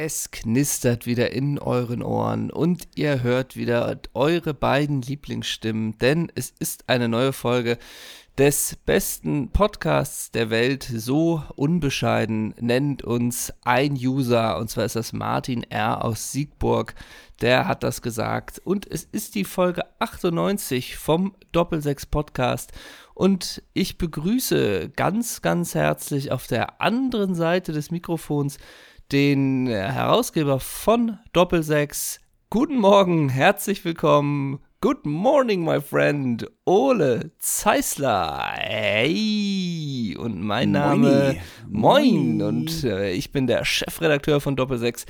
Es knistert wieder in euren Ohren und ihr hört wieder eure beiden Lieblingsstimmen, denn es ist eine neue Folge des besten Podcasts der Welt. So unbescheiden nennt uns ein User, und zwar ist das Martin R. aus Siegburg. Der hat das gesagt. Und es ist die Folge 98 vom Doppelsechs Podcast. Und ich begrüße ganz, ganz herzlich auf der anderen Seite des Mikrofons den Herausgeber von Doppelsechs. Guten Morgen, herzlich willkommen. Good morning, my friend. Ole Zeisler. Hey. Und mein Name. Moin. Moin. Und äh, ich bin der Chefredakteur von Doppelsechs.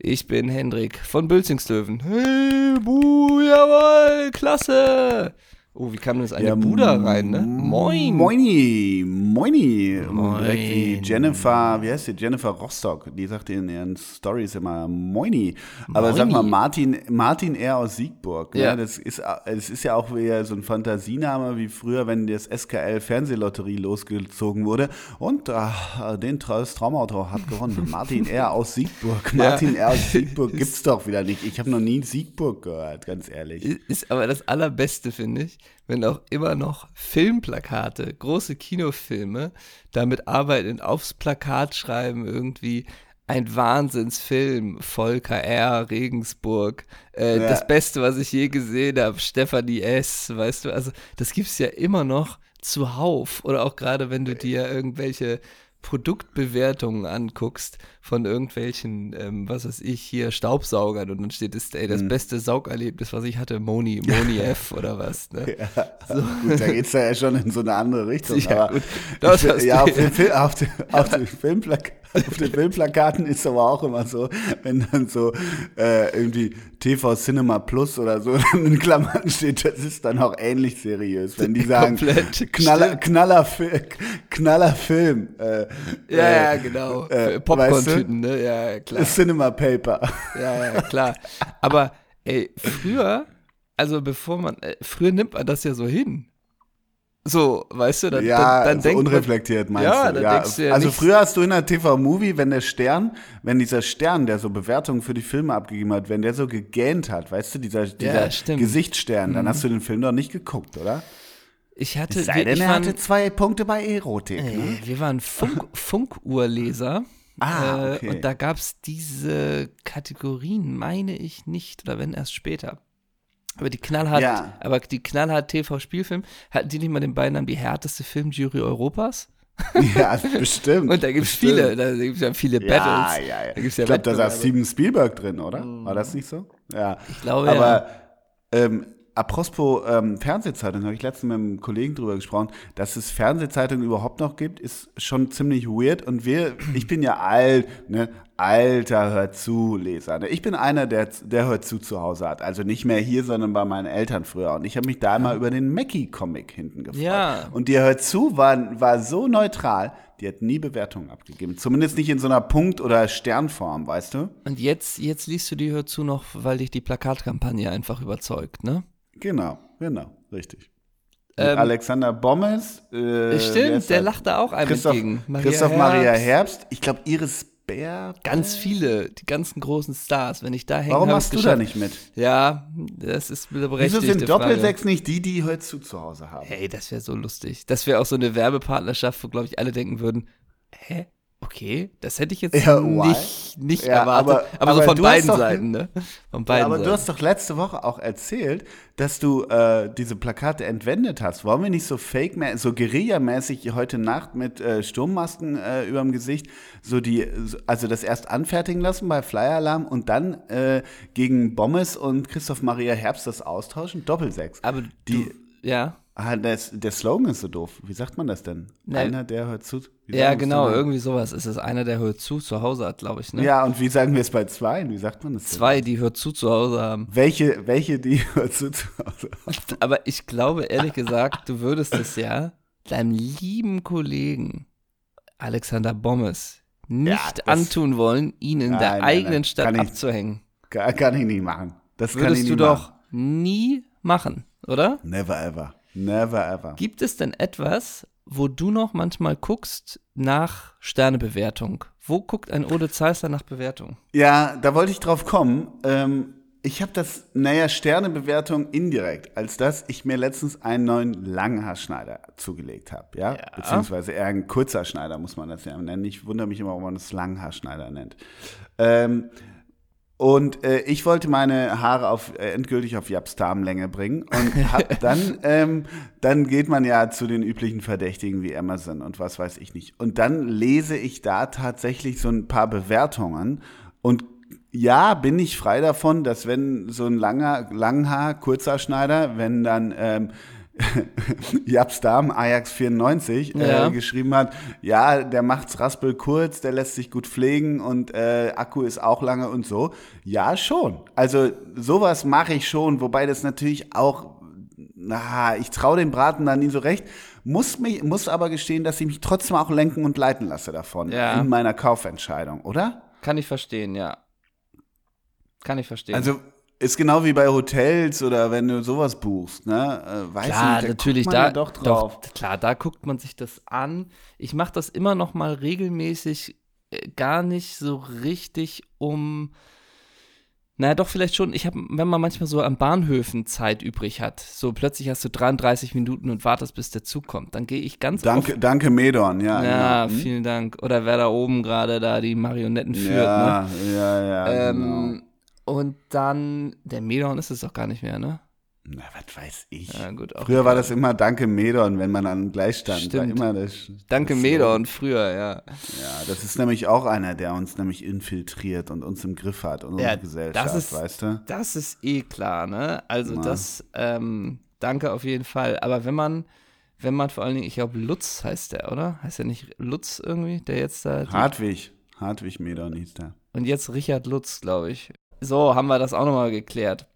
Ich bin Hendrik von Bülzingslöwen. Hey, buh, jawohl, klasse. Oh, wie kam denn das eine ja, Buda rein, ne? Moin. Moini. Moini. Moin. Die Jennifer, wie heißt die? Jennifer Rostock. Die sagt in ihren Stories immer Moini. Aber Moini. sag mal, Martin, Martin R. aus Siegburg. Ne? Ja. Das, ist, das ist ja auch wieder so ein Fantasiename wie früher, wenn das SKL Fernsehlotterie losgezogen wurde. Und ach, den das Traumauto hat gewonnen. Martin R. aus Siegburg. Martin ja. R. aus Siegburg gibt's doch wieder nicht. Ich habe noch nie Siegburg gehört, ganz ehrlich. Ist aber das Allerbeste, finde ich wenn auch immer noch Filmplakate, große Kinofilme damit arbeiten, aufs Plakat schreiben irgendwie ein Wahnsinnsfilm, Volker R., Regensburg, äh, ja. das Beste, was ich je gesehen habe, Stefanie S., weißt du, also das gibt es ja immer noch zuhauf oder auch gerade wenn du dir irgendwelche Produktbewertungen anguckst von irgendwelchen, ähm, was weiß ich, hier Staubsaugern und dann steht es, ey, das mhm. beste Saugerlebnis, was ich hatte, Moni, Moni F oder was. Ne? Ja, so. gut, da geht es ja schon in so eine andere Richtung. Ja, gut. Das ich, ja auf, den, Film, auf, den, auf den Filmplak auf den Filmplakaten ist aber auch immer so, wenn dann so äh, irgendwie TV Cinema Plus oder so in Klammern steht, das ist dann auch ähnlich seriös. Wenn die sagen, Knaller, Knaller, Knaller Film. Äh, ja, ja, genau. Äh, Popcorn-Tüten, ne? Ja, klar. Cinema Paper. Ja, ja, klar. Aber ey, früher, also bevor man, äh, früher nimmt man das ja so hin. So, weißt du, dann, ja, dann, dann so denkt unreflektiert meinst ja, du. Ja, du ja also früher hast du in der TV-Movie, wenn der Stern, wenn dieser Stern, der so Bewertungen für die Filme abgegeben hat, wenn der so gegähnt hat, weißt du, dieser, dieser ja, Gesichtsstern, dann mhm. hast du den Film doch nicht geguckt, oder? Ich hatte, es sei denn, er hatte zwei Punkte bei Erotik. Ey, ne? Wir waren Funk, Funkuhrleser. Ah, okay. Äh, und da gab es diese Kategorien, meine ich nicht, oder wenn erst später. Aber die knallhart, ja. aber die knallhart TV-Spielfilm, hatten die nicht mal den Beinamen die härteste Filmjury Europas? Ja, bestimmt. Und da gibt es viele, da gibt es ja viele Battles. Ja, ja, ja. Da gibt's ja ich glaube, da saß Steven Spielberg drin, oder? War das nicht so? Ja. Ich glaube, aber, ja. Ähm, apropos ähm, Fernsehzeitung, habe ich letztens mit einem Kollegen drüber gesprochen, dass es Fernsehzeitungen überhaupt noch gibt, ist schon ziemlich weird. Und wir, ich bin ja alt, ne, alter Hört zu Leser. Ne? Ich bin einer, der, der Hört zu zu Hause hat. Also nicht mehr hier, sondern bei meinen Eltern früher. Und ich habe mich da ja. mal über den Mackie-Comic hinten gefreut. Ja. Und die Hört zu war, war so neutral, die hat nie Bewertungen abgegeben. Zumindest nicht in so einer Punkt- oder Sternform, weißt du? Und jetzt, jetzt liest du die Hört zu noch, weil dich die Plakatkampagne einfach überzeugt, ne? Genau, genau, richtig. Ähm, Alexander Bommes. Äh, stimmt, der lacht da auch einem Christoph, entgegen. Maria Christoph Herbst. Maria Herbst. Ich glaube, Iris Bär. Ganz viele, die ganzen großen Stars. Wenn ich da hänge, Warum machst du da nicht mit? Ja, das ist eine berechtigte Wieso sind Doppelsechs nicht die, die heute zu, zu Hause haben? Hey, das wäre so lustig. Das wäre auch so eine Werbepartnerschaft, wo, glaube ich, alle denken würden, hä? Okay, das hätte ich jetzt ja, nicht, nicht ja, erwartet. Aber, aber, aber so von beiden doch, Seiten, ne? Von beiden ja, aber Seiten. du hast doch letzte Woche auch erzählt, dass du äh, diese Plakate entwendet hast. Wollen wir nicht so fake, so Guerilla-mäßig heute Nacht mit äh, Sturmmasken äh, überm Gesicht so die, also das erst anfertigen lassen bei Flyer Alarm und dann äh, gegen Bommes und Christoph Maria Herbst das austauschen? Doppelsechs. Aber die, du, ja. Ah, das, der Slogan ist so doof. Wie sagt man das denn? Ne. Einer, der hört zu. Ja, genau, irgendwie sowas. Es ist einer, der hört zu, zu Hause hat, glaube ich. Ne? Ja, und wie sagen wir es bei zwei? Wie sagt man das? Denn? Zwei, die hört zu, zu Hause haben. Welche, welche, die hört zu, zu Hause haben? Aber ich glaube, ehrlich gesagt, du würdest es ja deinem lieben Kollegen Alexander Bommes nicht ja, antun wollen, ihn in nein, der nein, eigenen nein. Stadt kann abzuhängen. Ich, kann ich nicht machen. Das würdest kann du machen. doch nie machen, oder? Never ever. Never ever. Gibt es denn etwas, wo du noch manchmal guckst nach Sternebewertung. Wo guckt ein Ole Zeissler nach Bewertung? Ja, da wollte ich drauf kommen. Ähm, ich habe das, naja, Sternebewertung indirekt, als dass ich mir letztens einen neuen Langhaarschneider zugelegt habe, ja? Ja. Beziehungsweise eher ein kurzer Schneider, muss man das ja nennen. Ich wundere mich immer, warum man das Langhaarschneider nennt. Ähm, und äh, ich wollte meine Haare auf, äh, endgültig auf Japs Darmlänge bringen. Und hab dann, ähm, dann geht man ja zu den üblichen Verdächtigen wie Amazon und was weiß ich nicht. Und dann lese ich da tatsächlich so ein paar Bewertungen. Und ja, bin ich frei davon, dass wenn so ein langer, Langhaar, kurzer Schneider, wenn dann ähm, Japs Darm, Ajax 94, Ja. äh, geschrieben hat, ja, der macht's raspel kurz, der lässt sich gut pflegen und äh, Akku ist auch lange und so. Ja, schon. Also sowas mache ich schon, wobei das natürlich auch, na, ich traue dem Braten da nie so recht. Muss, mich, muss aber gestehen, dass ich mich trotzdem auch lenken und leiten lasse davon Ja. in meiner Kaufentscheidung, oder? Kann ich verstehen, ja. Kann ich verstehen. Also ist genau wie bei Hotels oder wenn du sowas buchst, ne? Äh, weiß klar, nicht, da natürlich, da ja doch drauf. klar, da guckt man sich das an. Ich mache das immer noch mal regelmäßig, äh, gar nicht so richtig um. Naja, doch, vielleicht schon. Ich habe, wenn man manchmal so an Bahnhöfen Zeit übrig hat, so plötzlich hast du 33 Minuten und wartest, bis der Zug kommt, dann gehe ich ganz Danke, danke Medon, ja. oft. Ja, genau. Hm? vielen Dank. Oder wer da oben gerade da die Marionetten führt, ne? ja, ja, ja, genau. Und dann, der Medon ist es doch gar nicht mehr, ne? Na, was weiß ich. Ja, gut. Früher war das immer Danke Medon, wenn man an gleich stand. Stimmt. War immer das, Danke das Medon, früher, ja. Ja, das ist nämlich auch einer, der uns nämlich infiltriert und uns im Griff hat und Ja, unsere Gesellschaft, das ist- weißt du? Das ist eh klar, ne? Also Na. das, ähm, danke auf jeden Fall. Aber wenn man, wenn man vor allen Dingen, ich glaube Lutz heißt der, oder? Heißt der nicht Lutz irgendwie, der jetzt da. Hartwig, Hartwig Medon hieß der. Und jetzt Richard Lutz, glaube ich. So, haben wir das auch nochmal geklärt.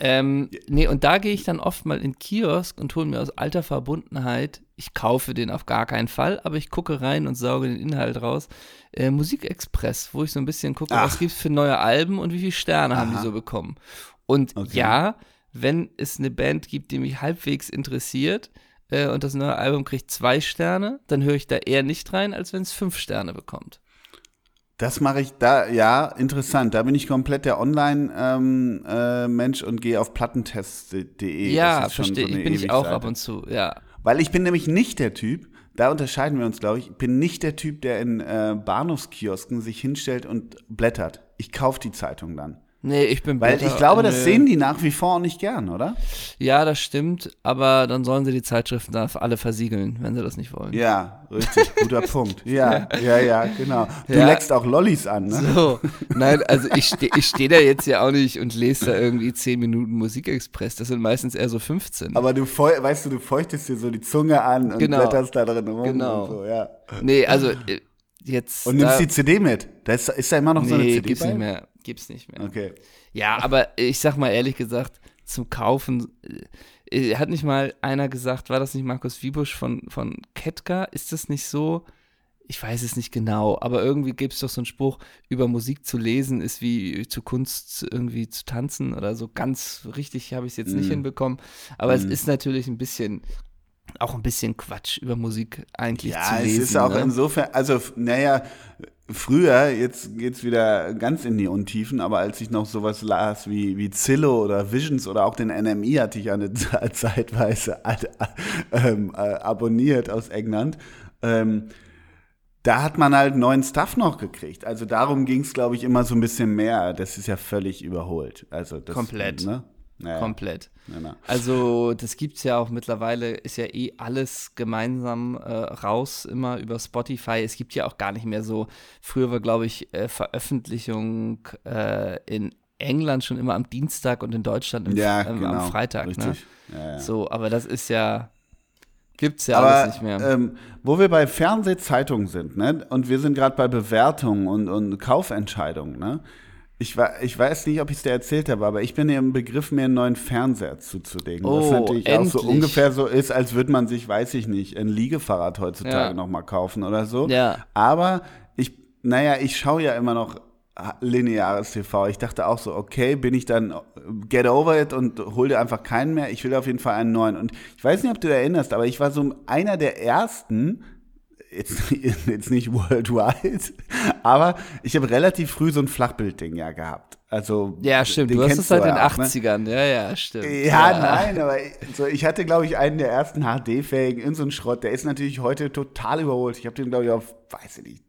Ähm, nee, und da gehe ich dann oft mal in Kiosk und hole mir aus alter Verbundenheit, ich kaufe den auf gar keinen Fall, aber ich gucke rein und sauge den Inhalt raus, äh, Musikexpress, wo ich so ein bisschen gucke, Ach. was gibt's für neue Alben und wie viele Sterne haben die Aha. so bekommen. Und Okay. ja, wenn es eine Band gibt, die mich halbwegs interessiert äh, und das neue Album kriegt zwei Sterne, dann höre ich da eher nicht rein, als wenn es fünf Sterne bekommt. Das mache ich da, ja, interessant. Da bin ich komplett der Online-Mensch und gehe auf plattentests.de. Ja, Das ist schon verstehe. so bin ich auch ab und zu, ja. Weil ich bin nämlich nicht der Typ, da unterscheiden wir uns, glaube ich, ich bin nicht der Typ, der in äh, Bahnhofskiosken sich hinstellt und blättert. Ich kaufe die Zeitung dann. Nee, ich bin Weil Blätter- ich glaube, das nö. sehen die nach wie vor auch nicht gern, oder? Ja, das stimmt, aber dann sollen sie die Zeitschriften da alle versiegeln, wenn sie das nicht wollen. Ja, richtig, guter Punkt. Ja, ja, ja, genau. Du Ja. leckst auch Lollis an, ne? So, nein, also ich stehe ich steh da jetzt ja auch nicht und lese da irgendwie 10 Minuten Musikexpress. Das sind meistens eher so 15. Aber du, weißt du, du feuchtest dir so die Zunge an und Genau. blätterst da drin rum Genau. und so, ja. nee, also äh, jetzt. Und nimmst da, die CD mit. Da ist, ist da immer noch so eine Nee, CD gibt's bei? nicht mehr. Gibt's nicht mehr. Okay. Ja, aber ich sag mal ehrlich gesagt, zum Kaufen, äh, hat nicht mal einer gesagt, war das nicht Markus Wiebusch von, von Ketka? Ist das nicht so? Ich weiß es nicht genau, aber irgendwie gibt es doch so einen Spruch, über Musik zu lesen ist wie zu Kunst irgendwie zu tanzen oder so. Ganz richtig habe ich es jetzt nicht Mm. hinbekommen. Aber es Mm. ist natürlich ein bisschen, auch ein bisschen Quatsch, über Musik eigentlich zu Ja, lesen. es ist auch ne? insofern, also, naja, früher, jetzt geht's wieder ganz in die Untiefen, aber als ich noch sowas las wie, wie Zillow oder Visions oder auch den NMI hatte ich eine Ze- zeitweise ad, ähm, äh, abonniert aus England, ähm, da hat man halt neuen Stuff noch gekriegt. Also darum ging's, glaube ich, immer so ein bisschen mehr. Das ist ja völlig überholt. Also das, Komplett. Ne? Naja, Komplett. ja, na. Also, das gibt's ja auch mittlerweile, ist ja eh alles gemeinsam äh, raus, immer über Spotify. Es gibt ja auch gar nicht mehr so, früher war, glaube ich, äh, Veröffentlichung äh, in England schon immer am Dienstag und in Deutschland ja genau, am Freitag. Ne? Richtig. Ja, ja. So, aber das ist ja, gibt's ja Aber alles nicht mehr. Ähm, wo wir bei Fernsehzeitungen sind, ne? Und wir sind gerade bei Bewertungen und, und Kaufentscheidungen, ne? Ich, wa- ich weiß nicht, ob ich es dir erzählt habe, aber ich bin ja im Begriff, mir einen neuen Fernseher zuzulegen. was Oh, natürlich auch so endlich. ungefähr so ist, als würde man sich, weiß ich nicht, ein Liegefahrrad heutzutage Ja. noch mal kaufen oder so. Ja. Aber ich, naja, ich schaue ja immer noch lineares TV. Ich dachte auch so, okay, bin ich dann get over it und hol dir einfach keinen mehr. Ich will auf jeden Fall einen neuen. Und ich weiß nicht, ob du erinnerst, aber ich war so einer der ersten, jetzt, jetzt nicht worldwide, aber ich habe relativ früh so ein Flachbildding ja gehabt. Also ja, stimmt. Du hast es seit den ne? 80ern. Ne? Ja, ja, stimmt. Ja, ja. nein, aber so, ich hatte, glaube ich, einen der ersten HD-fähigen in so einem Schrott. Der ist natürlich heute total überholt. Ich habe den, glaube ich, auf, weiß ich nicht,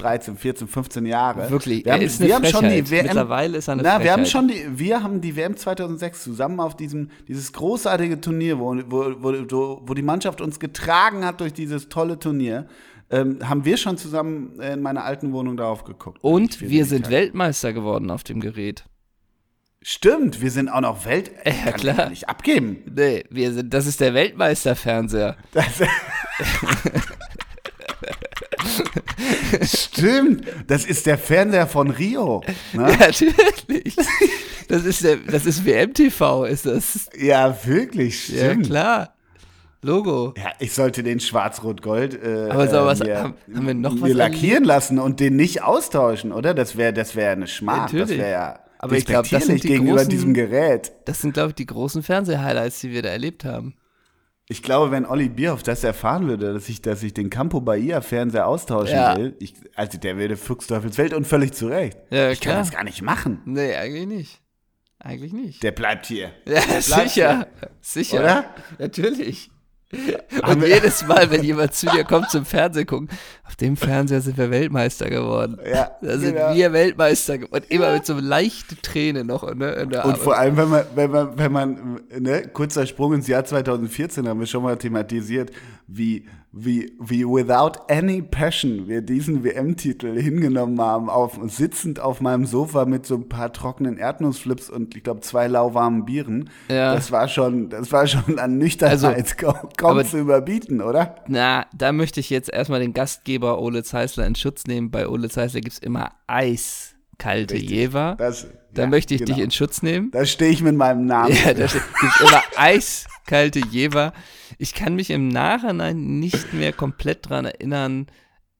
13, 14, 15 Jahre. Wirklich, wir haben, ist wir haben schon die WM, Mittlerweile ist er eine na, Frechheit. wir haben schon die, wir haben die WM 2006 zusammen auf diesem, dieses großartige Turnier, wo, wo, wo, wo die Mannschaft uns getragen hat durch dieses tolle Turnier ähm, haben wir schon zusammen in meiner alten Wohnung darauf geguckt. Und wir sind Tag. Weltmeister geworden auf dem Gerät. Stimmt, wir sind auch noch Welt. Ja, kann klar. Ich nicht abgeben. Nee, wir sind, das ist der Weltmeisterfernseher. Das, Stimmt, das ist der Fernseher von Rio. Ne? Ja, natürlich. Das ist, der, das ist WMTV, ist das. Ja, wirklich, stimmt. Ja, klar. Logo. Ja, ich sollte den Schwarz-Rot-Gold äh, Aber so, was, mir, haben, haben wir noch mir lackieren lassen und den nicht austauschen, oder? Das wäre das wär eine Schmach. Natürlich. Das wäre ja aber ich glaube, das sind die gegenüber großen, diesem Gerät. Das sind, glaube ich, die großen Fernseh-Highlights, die wir da erlebt haben. Ich glaube, wenn Olli Bierhoff das erfahren würde, dass ich, dass ich den Campo Bahia Fernseher austauschen Ja. will, ich, also der würde Fuchsteufelswelt und völlig zurecht. Ja, ich kann klar. das gar nicht machen. Nee, eigentlich nicht. Eigentlich nicht. Der bleibt hier. ja, bleibt sicher. Sicher. Oder? Natürlich. Und jedes Mal, wenn jemand zu dir kommt zum Fernsehen gucken, auf dem Fernseher sind wir Weltmeister geworden. Ja, Da sind genau. wir Weltmeister geworden. Immer mit so leichten Tränen noch ne, in der Und Arbeit. vor allem, wenn man, wenn man, wenn man, ne, kurzer Sprung ins Jahr 2014 haben wir schon mal thematisiert, wie, wie, wie without any passion wir diesen WM-Titel hingenommen haben, auf, sitzend auf meinem Sofa mit so ein paar trockenen Erdnussflips und ich glaube zwei lauwarmen Bieren. Ja. Das war schon, das war schon an Nüchternheit kaum, kaum aber- zu überbieten, oder? Na, da möchte ich jetzt erstmal den Gastgeber Ole Zeisler in Schutz nehmen. Bei Ole Zeisler gibt es immer eiskalte Richtig. Jever. Das, Da ja, möchte ich genau. dich in Schutz nehmen. Da stehe ich mit meinem Namen. Ja, da gibt es immer eiskalte Jever. Ich kann mich im Nachhinein nicht mehr komplett dran erinnern,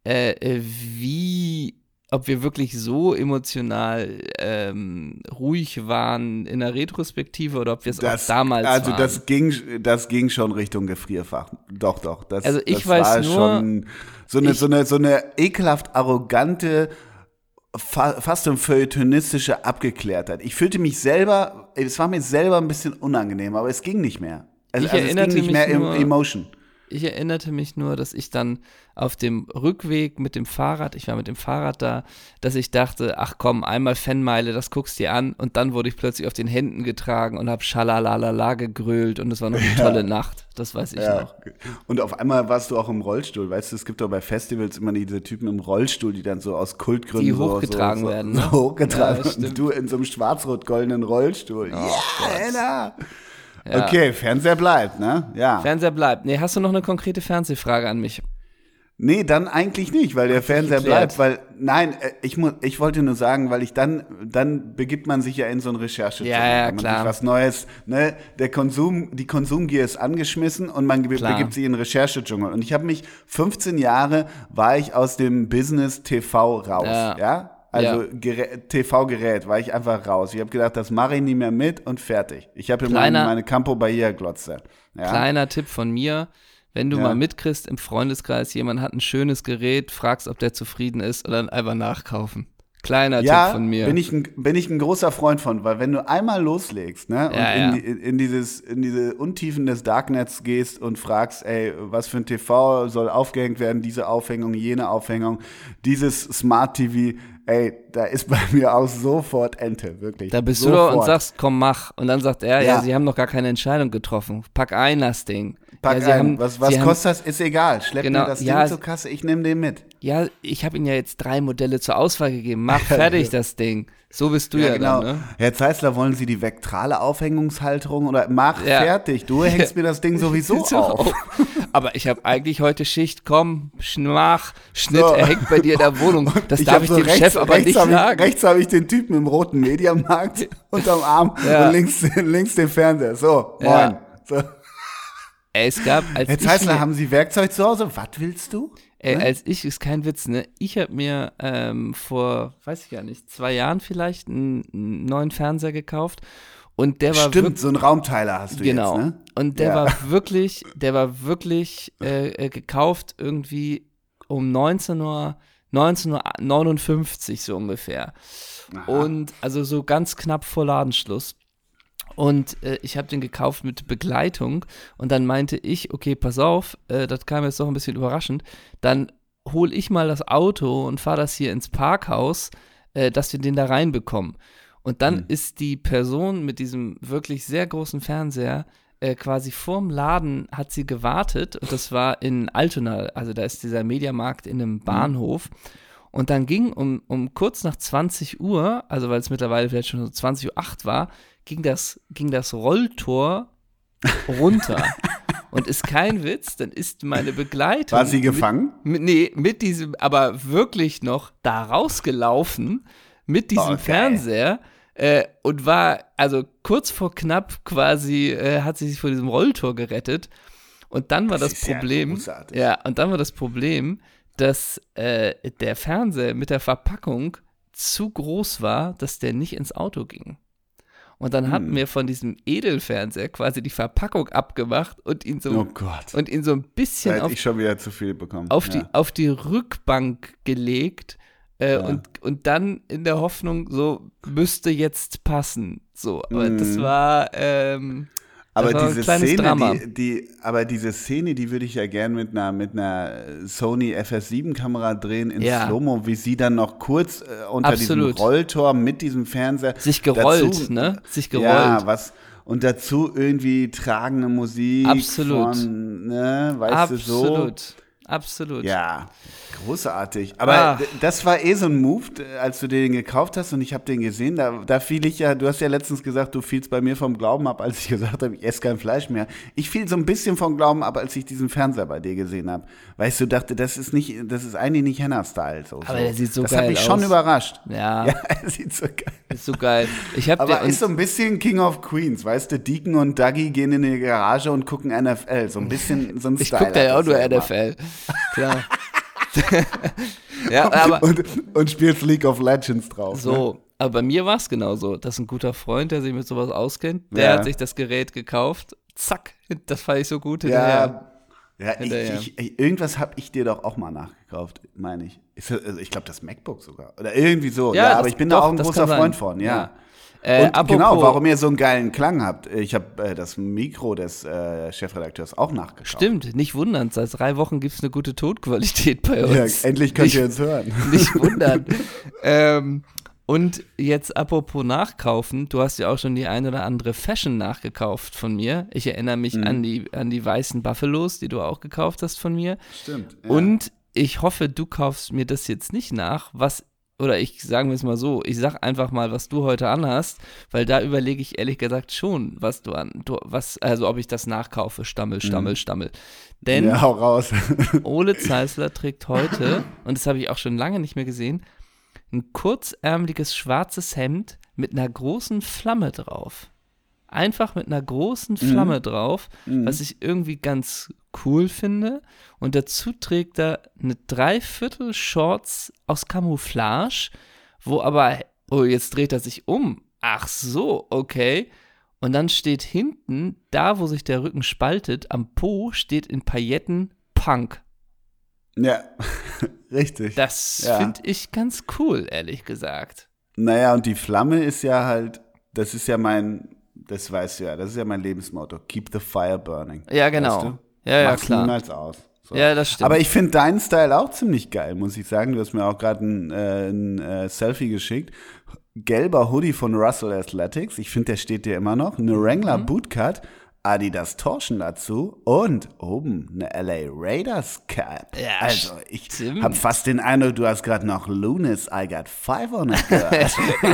äh, äh, wie, ob wir wirklich so emotional ähm, ruhig waren in der Retrospektive oder ob wir es auch damals also waren. das ging, das ging schon Richtung Gefrierfach. Doch, doch. Das, Also ich das weiß war nur, schon so eine, ich- so eine, so eine ekelhaft arrogante, fa fast eine feuilletonistische Abgeklärtheit. Ich fühlte mich selber, es war mir selber ein bisschen unangenehm, aber es ging nicht mehr. Also, Ich also es erinnerte ging nicht mich mehr nur- Emotion. Ich erinnerte mich nur, dass ich dann auf dem Rückweg mit dem Fahrrad, ich war mit dem Fahrrad da, dass ich dachte, ach komm, einmal Fanmeile, das guckst dir an und dann wurde ich plötzlich auf den Händen getragen und hab Schalalalala gegrölt und es war noch eine tolle Nacht, das weiß ich Ja. noch. Und auf einmal warst du auch im Rollstuhl. Weißt du, es gibt doch bei Festivals immer diese Typen im Rollstuhl, die dann so aus Kultgründen Die so, hochgetragen so, so, werden, So ne? hochgetragen Ja, du in so einem schwarz-rot-goldenen Rollstuhl. Ja, Gott. Anna. Ja. Okay, Fernseher bleibt, ne? Ja. Fernseher bleibt. Nee, hast du noch eine konkrete Fernsehfrage an mich? Nee, dann eigentlich nicht, weil der Fernseher bleibt, weil nein, äh, ich muss, ich wollte nur sagen, weil ich dann, dann begibt man sich ja in so ein Recherche. Ja, ja, wenn man klar. sich was Neues, ne, der Konsum, die Konsumgier ist angeschmissen und man be- Klar. begibt sich in den Recherchedschungel. Und ich habe mich 15 Jahre war ich aus dem Business TV raus, Ja. ja. Also Ja. Gerä- TV-Gerät war ich einfach raus. Ich habe gedacht, das mache ich nie mehr mit und fertig. Ich habe hier Kleiner- meine, meine Campo Bahia Glotze. Ja. Kleiner Tipp von mir. Wenn du Ja. mal mitkriegst im Freundeskreis, jemand hat ein schönes Gerät, fragst, ob der zufrieden ist und dann einfach nachkaufen. Kleiner Ja, Tipp von mir. bin ich, ein, bin ich ein großer Freund von, weil wenn du einmal loslegst, ne, und Ja, in, ja. Die, in, in dieses, in diese Untiefen des Darknets gehst und fragst, ey, was für ein TV soll aufgehängt werden, diese Aufhängung, jene Aufhängung, dieses Smart TV, ey, da ist bei mir auch sofort Ente, wirklich. Da bist du sofort. doch und sagst, komm, mach. Und dann sagt er, ja, Ja. sie haben noch gar keine Entscheidung getroffen. Pack ein das Ding. Pack ja, ein. haben, was was kostet das? Ist egal. Schlepp Genau, mir das ja, Ding zur Kasse, ich nehme den mit. Haben, ja, ich habe ihnen ja jetzt drei Modelle zur Auswahl gegeben. Mach fertig das Ding. So bist du ja, genau. dann, ne? Herr Zeisler, wollen Sie die vektrale Aufhängungshalterung oder mach Ja. fertig. Du hängst mir das Ding sowieso So auf. Aber ich habe eigentlich heute Schicht, komm, mach, Schnitt, So. er hängt bei dir in der Wohnung. Das Ich darf ich so dem rechts, Chef aber nicht hab ich, sagen. Rechts habe ich den Typen im roten Mediamarkt unterm Arm Ja. und links, links den Fernseher. So, moin. Ja. So. Es gab, als Herr ich Zeissler, mir- haben Sie Werkzeug zu Hause? Was willst du? Ey, Ne? als ich, ist kein Witz, ne? Ich habe mir ähm, vor, weiß ich gar nicht, zwei Jahren vielleicht einen, einen neuen Fernseher gekauft und der war Stimmt, so einen Raumteiler hast du genau. jetzt, ne? Und der Ja. war wirklich, der war wirklich äh, äh, gekauft irgendwie um 19 Uhr, 19.59 Uhr so ungefähr. Aha. Und also so ganz knapp vor Ladenschluss. Und äh, ich habe den gekauft mit Begleitung und dann meinte ich, okay, pass auf, äh, das kam jetzt doch ein bisschen überraschend, dann hol ich mal das Auto und fahre das hier ins Parkhaus, äh, dass wir den da reinbekommen. Und dann Hm. ist die Person mit diesem wirklich sehr großen Fernseher äh, quasi vorm Laden hat sie gewartet und das war in Altona, also da ist dieser Mediamarkt in einem Bahnhof. Und dann ging um, um kurz nach 20 Uhr, also weil es mittlerweile vielleicht schon so 20.08 Uhr war, ging das, ging das Rolltor runter. und ist kein Witz, dann ist meine Begleitung. War sie gefangen? Mit, nee, mit diesem, aber wirklich noch da rausgelaufen mit diesem geil. Fernseher äh, und war, also kurz vor knapp quasi, äh, hat sie sich vor diesem Rolltor gerettet. Und dann war Das das, Problem, ja, und dann war das Problem, dass äh, der Fernseher mit der Verpackung zu groß war, dass der nicht ins Auto ging. Und dann hatten Hm. wir von diesem Edelfernseher quasi die Verpackung abgemacht und ihn so Oh und ihn so ein bisschen auf hätte ich schon wieder zu viel bekommen. auf, ja. die, auf die Rückbank gelegt äh, Ja. und, und dann in der Hoffnung, so müsste jetzt passen. So, aber das Mhm. war, ähm, Aber diese Szene, die, die, aber diese Szene, die würde ich ja gern mit einer, mit einer Sony FS7-Kamera drehen in Ja. Slow-Mo, wie sie dann noch kurz äh, unter Absolut. diesem Rolltor mit diesem Fernseher sich gerollt, dazu, ne? Sich gerollt. Ja, was und dazu irgendwie tragende Musik Absolut. von, ne, weißt du so. Absolut. Absolut. Ja, großartig. Aber Ah. das war eh so ein Move, als du den gekauft hast und ich habe den gesehen. Da, da fiel ich ja, du hast ja letztens gesagt, du fielst bei mir vom Glauben ab, als ich gesagt habe, ich esse kein Fleisch mehr. Ich fiel so ein bisschen vom Glauben ab, als ich diesen Fernseher bei dir gesehen habe. Weißt du, dachte, das ist nicht, das ist eigentlich nicht Henna-Style. So, Aber der sieht so das geil hat mich schon aus. überrascht. Ja, Ja, er sieht so geil. ist so geil. Ich habe Aber ist so ein bisschen King of Queens, weißt du? Deacon und Dougie gehen in die Garage und gucken NFL. So ein bisschen so ein ich Style. gucke da ja auch das nur. NFL. Klar. ja, aber und, und spielst League of Legends drauf. Ne? so, aber bei mir war es genauso. Das ist ein guter Freund, der sich mit sowas auskennt. Der Ja. hat sich das Gerät gekauft. Zack, das fand ich so gut hinterher. Ja, ja ich, Hinterher. ich, ich, irgendwas habe ich dir doch auch mal nachgekauft, meine ich. Also ich glaube, das MacBook sogar. Oder irgendwie so. Ja, das- aber ich bin doch, da auch ein großer. Freund von, ja. Äh, Und apropos, genau, warum ihr so einen geilen Klang habt. Ich habe äh, das Mikro des äh, Chefredakteurs auch nachgekauft. Stimmt, nicht wundern. Seit drei Wochen gibt es eine gute Tonqualität bei Ja, uns. endlich könnt nicht, ihr uns hören. Nicht wundern. ähm, und jetzt apropos nachkaufen, du hast ja auch schon die ein oder andere Fashion nachgekauft von mir. Ich erinnere mich Mhm. an, die, an die weißen Buffalos, die du auch gekauft hast von mir. Stimmt. Ja. Und ich hoffe, du kaufst mir das jetzt nicht nach, was, oder ich sagen wir es mal so, ich sag einfach mal, was du heute anhast, weil da überlege ich ehrlich gesagt schon, was du an, du, was, also ob ich das nachkaufe, Stammel, Stammel, Stammel. Denn Mhm. ja, hau raus. Ole Zeisler trägt heute, und das habe ich auch schon lange nicht mehr gesehen, ein kurzärmeliges schwarzes Hemd mit einer großen Flamme drauf. Einfach mit einer großen Flamme drauf, was ich irgendwie ganz cool finde. Und dazu trägt er eine Dreiviertel Shorts aus Camouflage, wo aber, oh, jetzt dreht er sich um. Ach so, okay. Und dann steht hinten, da wo sich der Rücken spaltet, am Po steht in Pailletten Punk. ja, richtig. Das Ja. finde ich ganz cool, ehrlich gesagt. Naja, und die Flamme ist ja halt, das ist ja mein, das weißt du ja, das ist ja mein Lebensmotto. Keep the fire burning. Ja, genau. Weißt du? Ja, ja, Mach's klar. niemals aus. So. Ja, das stimmt. Aber ich finde deinen Style auch ziemlich geil, muss ich sagen. Du hast mir auch gerade ein, äh, ein äh, Selfie geschickt. Gelber Hoodie von Russell Athletics. Ich finde, der steht dir immer noch. Eine Wrangler Mhm. Bootcut. Adidas Torschen dazu und oben eine LA Raiders Cap. Ja, also ich habe fast den Eindruck, du hast gerade noch Lunis I got five on it gehört.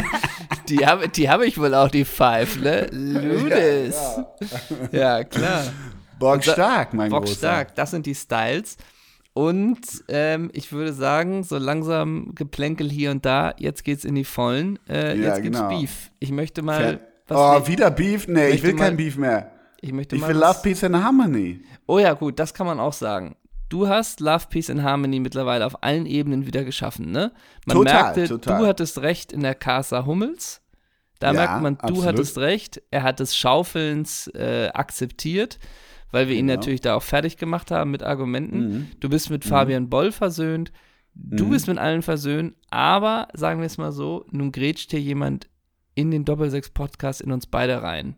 Die habe die hab ich wohl auch, die Five, ne? Ludes. Ja, klar. Bock stark, mein Bock Großer. stark. Das sind die Styles. Und ähm, ich würde sagen, so langsam Geplänkel hier und da, jetzt geht's in die Vollen. Äh, Ja, jetzt gibt's genau. Beef. Ich möchte mal. Was Oh, wieder Beef? Nee, ich will kein Beef mehr. Ich möchte Ich mal will was- Love, Peace and Harmony. Oh ja, gut, das kann man auch sagen. du hast Love, Peace and Harmony mittlerweile auf allen Ebenen wieder geschaffen, ne? Man Total, merkte, total. du hattest recht in der Casa Hummels. Da Ja, merkt man, du absolut. hattest recht. Er hat des Schaufelns äh, akzeptiert, weil wir ihn Genau. natürlich da auch fertig gemacht haben mit Argumenten. Mhm. Du bist mit Fabian Boll versöhnt. Du Mhm. bist mit allen versöhnt. Aber, sagen wir es mal so, nun grätscht hier jemand in den Doppelsechs-Podcast in uns beide rein.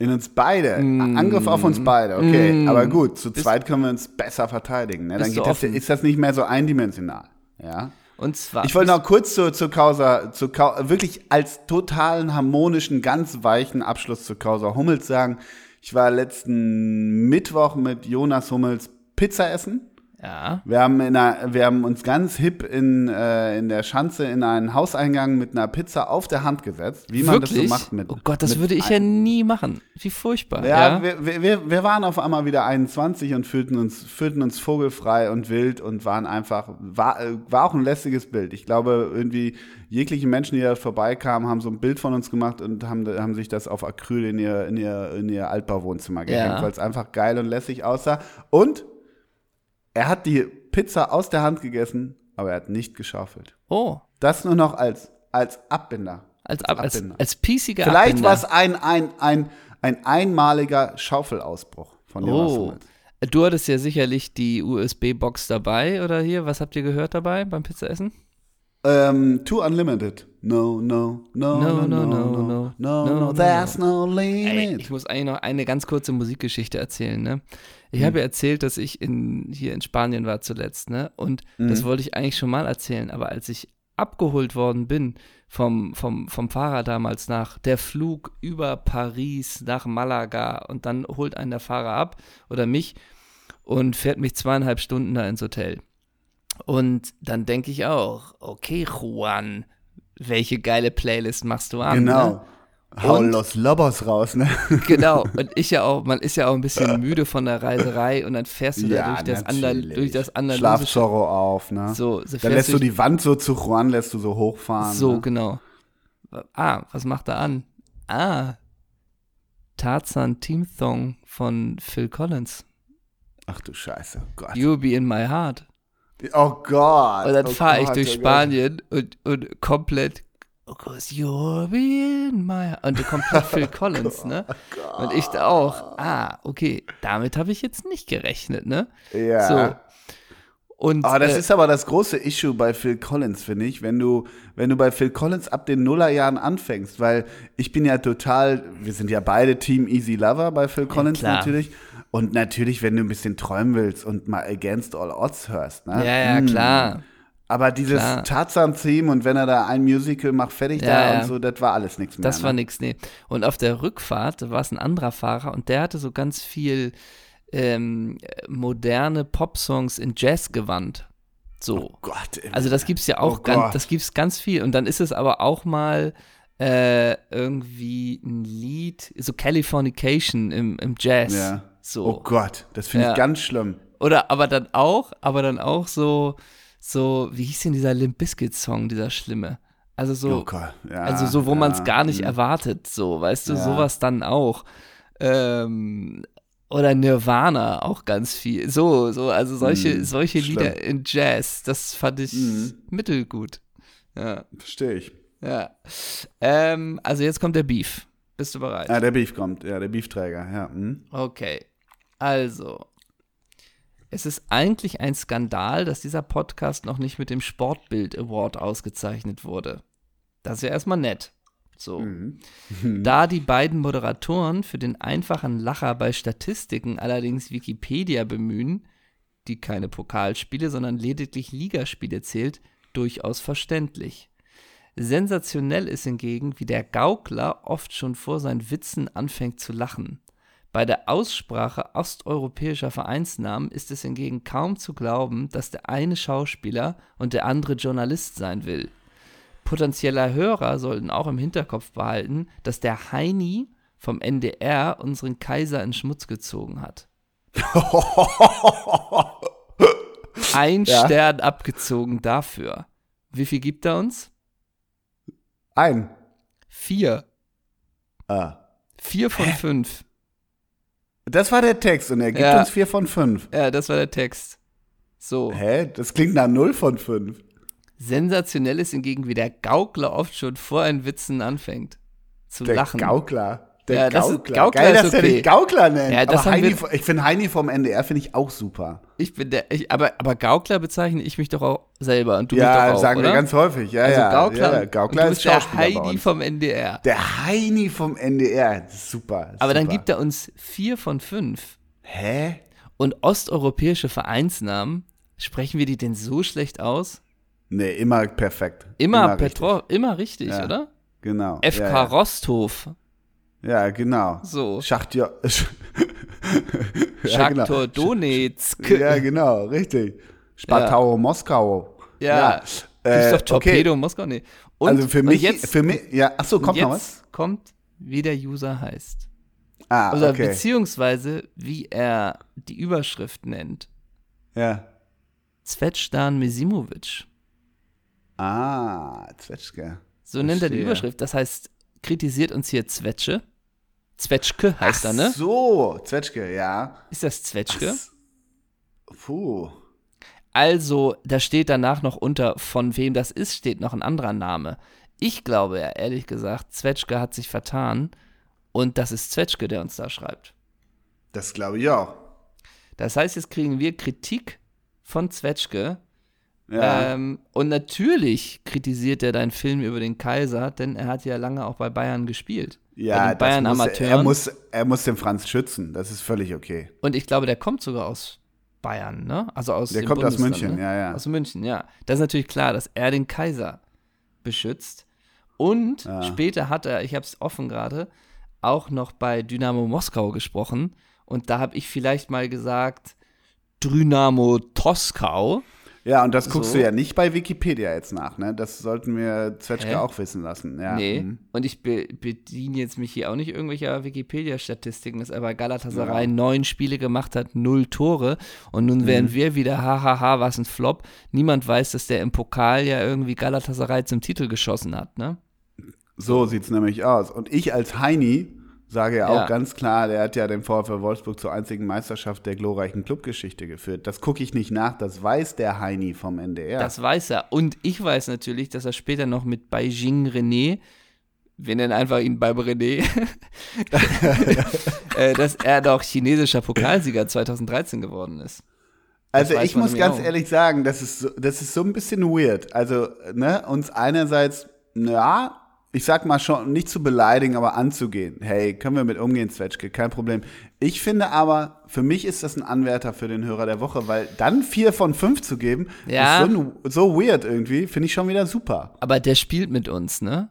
In uns beide. Mm. Angriff auf uns beide, okay. Mm. Aber gut, zu zweit können wir uns besser verteidigen. Ne? Dann das, ist das nicht mehr so eindimensional. Ja. Und zwar. Ich wollte noch kurz zu, zu Causa, zu wirklich als totalen, harmonischen, ganz weichen Abschluss zu Causa Hummels sagen. Ich war letzten Mittwoch mit Jonas Hummels Pizza essen. Ja. Wir haben, in einer, wir haben uns ganz hip in, äh, in der Schanze in einen Hauseingang mit einer Pizza auf der Hand gesetzt, wie man Wirklich? das so macht mit. oh Gott, das würde ich ja nie machen. Wie furchtbar. ja, Ja. Wir, wir- wir, wir waren auf einmal wieder 21 und fühlten uns, fühlten uns vogelfrei und wild und waren einfach, war, äh, war auch ein lästiges Bild. Ich glaube, irgendwie jegliche Menschen, die da vorbeikamen, haben so ein Bild von uns gemacht und haben, haben sich das auf Acryl in ihr, in ihr, in ihr Altbauwohnzimmer gehängt, Ja. weil es einfach geil und lässig aussah. Und er hat die Pizza aus der Hand gegessen, aber er hat nicht geschaufelt. Oh. Das nur noch als, als Abbinder. Als, Ab, als, Abbinder. als piesiger Vielleicht Abbinder. war es ein, ein, ein, ein einmaliger Schaufelausbruch von Jonas Oh. Du hattest ja sicherlich die USB-Box dabei, oder hier? Was habt ihr gehört dabei beim Pizzaessen? Ähm, Too Unlimited. No, no, no, no, no, no, no, no, no, no, there's no Ey, limit. ich muss eigentlich noch eine ganz kurze Musikgeschichte erzählen, ne? Ich Hm. habe ja erzählt, dass ich in, hier in Spanien war zuletzt, ne? Und Hm. das wollte ich eigentlich schon mal erzählen, aber als ich abgeholt worden bin vom, vom, vom Fahrer damals nach, der Flug über Paris nach Malaga und dann holt einen der Fahrer ab oder mich und fährt mich zweieinhalb Stunden da ins Hotel. Und dann denke ich auch, okay, Juan, welche geile Playlist machst du an? Ne? Genau. Hau Und- Los Lobos raus, ne? Genau, und ich ja auch, man ist ja auch ein bisschen müde von der Reiserei und dann fährst du da durch das, natürlich. durch das andalusische. Zorro auf, ne? So, so Dann lässt du die Wand so zu Juan, lässt du so hochfahren. So, ne? genau. Ah, was macht er an? Ah, Tarzan Team Song von Phil Collins. Ach du Scheiße, oh Gott. You'll be in my heart. Oh Gott. Und dann oh fahre ich durch oh. Spanien und, und komplett, cause you'll be in my. Und komplett Phil Collins, ne? Und ich da auch, ah, okay, damit habe ich jetzt nicht gerechnet, ne? Ja. So. Und Aber das äh, ist aber das große Issue bei Phil Collins, finde ich, wenn du, wenn du bei Phil Collins ab den Nullerjahren anfängst, weil ich bin ja total, wir sind ja beide Team Easy Lover bei Phil Collins klar. natürlich. Und natürlich, wenn du ein bisschen träumen willst und mal Against All Odds hörst, ne? ja, ja, Mm. klar. Aber dieses. Tarzan-Theme und wenn er da ein Musical macht, fertig Ja, da ja. und so, das war alles nichts mehr. Das war ne? nix, nee. Und auf der Rückfahrt war es ein anderer Fahrer und der hatte so ganz viel ähm, moderne Popsongs in Jazzgewand. So. Oh Gott. ey. Also das gibt's ja auch Oh ganz, Gott. das gibt's ganz viel. Und dann ist es aber auch mal äh, irgendwie ein Lied, so Californication im, im Jazz. Ja. So. Oh Gott, das finde Ja. ich ganz schlimm. Oder aber dann auch, aber dann auch so, so, wie hieß denn dieser Limp Bizkit Song, dieser schlimme? Also so. Ja, also so, wo man es ja, gar nicht mm. erwartet, so, weißt du, Ja. sowas dann auch. Ähm, oder Nirvana auch ganz viel. So, so, also solche, Mm, solche schlimm. Lieder in Jazz, das fand ich Mm. mittelgut. Ja, Verstehe ich. ja. Ähm, also jetzt kommt der Beef. Bist du bereit? Ja, der Beef kommt, ja, der Beefträger, ja. hm. Okay. Also. Es ist eigentlich ein Skandal, dass dieser Podcast noch nicht mit dem Sportbild Award ausgezeichnet wurde. Das ist ja erstmal nett. So. Mhm. Da die beiden Moderatoren für den einfachen Lacher bei Statistiken allerdings Wikipedia bemühen, die keine Pokalspiele, sondern lediglich Ligaspiele zählt, durchaus verständlich. Sensationell ist hingegen, wie der Gaukler oft schon vor seinen Witzen anfängt zu lachen. Bei der Aussprache osteuropäischer Vereinsnamen ist es hingegen kaum zu glauben, dass der eine Schauspieler und der andere Journalist sein will. Potenzieller Hörer sollten auch im Hinterkopf behalten, dass der Heini vom NDR unseren Kaiser in Schmutz gezogen hat. Ein Ja. Stern abgezogen dafür. Wie viel gibt er uns? Ein. Vier. Ah. Vier von fünf. Das war der Text und er gibt Ja. uns vier von fünf. Ja, das war der Text. So. Hä? Das klingt nach 0 von 5. Sensationell ist hingegen, wie der Gaukler oft schon vor einen Witzen anfängt zu Der lachen. Gaukler. Der Ja, das ist- Gaukler. Gaukler Geil, ist dass der okay. dich Gaukler nennt. Ja, aber Heini, ich finde Heini vom NDR finde ich auch super. Ich bin der, ich, aber, aber Gaukler bezeichne ich mich doch auch selber und du mich ja, doch auch, sagen oder? wir ganz häufig. Ja, also ja. Gaukler, ja, und Gaukler du ist bist der uns. vom NDR. Der Heini vom NDR. Ist super. Aber dann super. gibt er uns vier von fünf. Hä? Und osteuropäische Vereinsnamen, sprechen wir die denn so schlecht aus? Nee, immer perfekt. Immer, richtig. Petrov, immer richtig, Ja. oder? Genau. FK ja, ja. Rosthof. Ja, genau. So. Schachtjo. ja, genau. Donetsk. Ja, genau, richtig. Spartau Moskau. Ja. Äh, Gibt's doch okay. Torpedo Moskau? Nee. Und, also für mich, jetzt, für mich, ja, ach so, und kommt noch was? kommt, wie der User heißt. Ah, Oder okay. beziehungsweise, wie er die Überschrift nennt. Ja. Zvezdan Mesimovic. Ah, Zwetschge. So nennt er die Verstehe. Überschrift. Das heißt, kritisiert uns hier Zwetsche. Zwetschke heißt er, ne? Ach so, Zwetschge, ja. Ist das Zwetschke? Puh. Also, da steht danach noch unter, von wem das ist, steht noch ein anderer Name. Ich glaube ja, ehrlich gesagt, Zwetschke hat sich vertan und das ist Zwetschke, der uns da schreibt. Das glaube ich auch. Das heißt, jetzt kriegen wir Kritik von Zwetschge. Ja. Ähm, und natürlich kritisiert er deinen Film über den Kaiser, denn er hat ja lange auch bei Bayern gespielt. bei ja, den Bayern muss, Amateuren. er, muss, er muss den Franz schützen. Das ist völlig okay. Und ich glaube, der kommt sogar aus Bayern, ne? Also aus Der kommt aus München, ne? ja, ja. Aus München, ja. Das ist natürlich klar, dass er den Kaiser beschützt. Und Ja. später hat er, ich habe es offen gerade, auch noch bei Dynamo Moskau gesprochen. Und da habe ich vielleicht mal gesagt, Dynamo Toskau. Ja, und das guckst So. du ja nicht bei Wikipedia jetzt nach, ne? Das sollten wir Zwetschge Hä? auch wissen lassen. Ja. nee. mhm. Und ich be bediene jetzt mich hier auch nicht irgendwelcher Wikipedia-Statistiken, dass er bei Galatasaray neun Spiele gemacht hat, null Tore. Und nun Mhm. wären wir wieder, hahaha, was ein Flop. Niemand weiß, dass der im Pokal ja irgendwie Galatasaray zum Titel geschossen hat, ne? So sieht's nämlich aus. Und ich als Heini sage ja auch Ja. ganz klar, der hat ja den VfL Wolfsburg zur einzigen Meisterschaft der glorreichen Clubgeschichte geführt. Das gucke ich nicht nach, das weiß der Heini vom NDR. Das weiß er. Und ich weiß natürlich, dass er später noch mit Beijing René, wir nennen einfach ihn Bei René, äh, dass er doch chinesischer Pokalsieger 2013 geworden ist. Also weiß ich muss ganz auch. ehrlich sagen, das ist, so, das ist so ein bisschen weird. Also, ne, uns einerseits, ja, ich sag mal schon, nicht zu beleidigen, aber anzugehen. Hey, können wir mit umgehen, Zwetschke, kein Problem. Ich finde aber, für mich ist das ein Anwärter für den Hörer der Woche, weil dann vier von fünf zu geben, Ja. ist so, so weird irgendwie, finde ich schon wieder super. Aber der spielt mit uns, ne?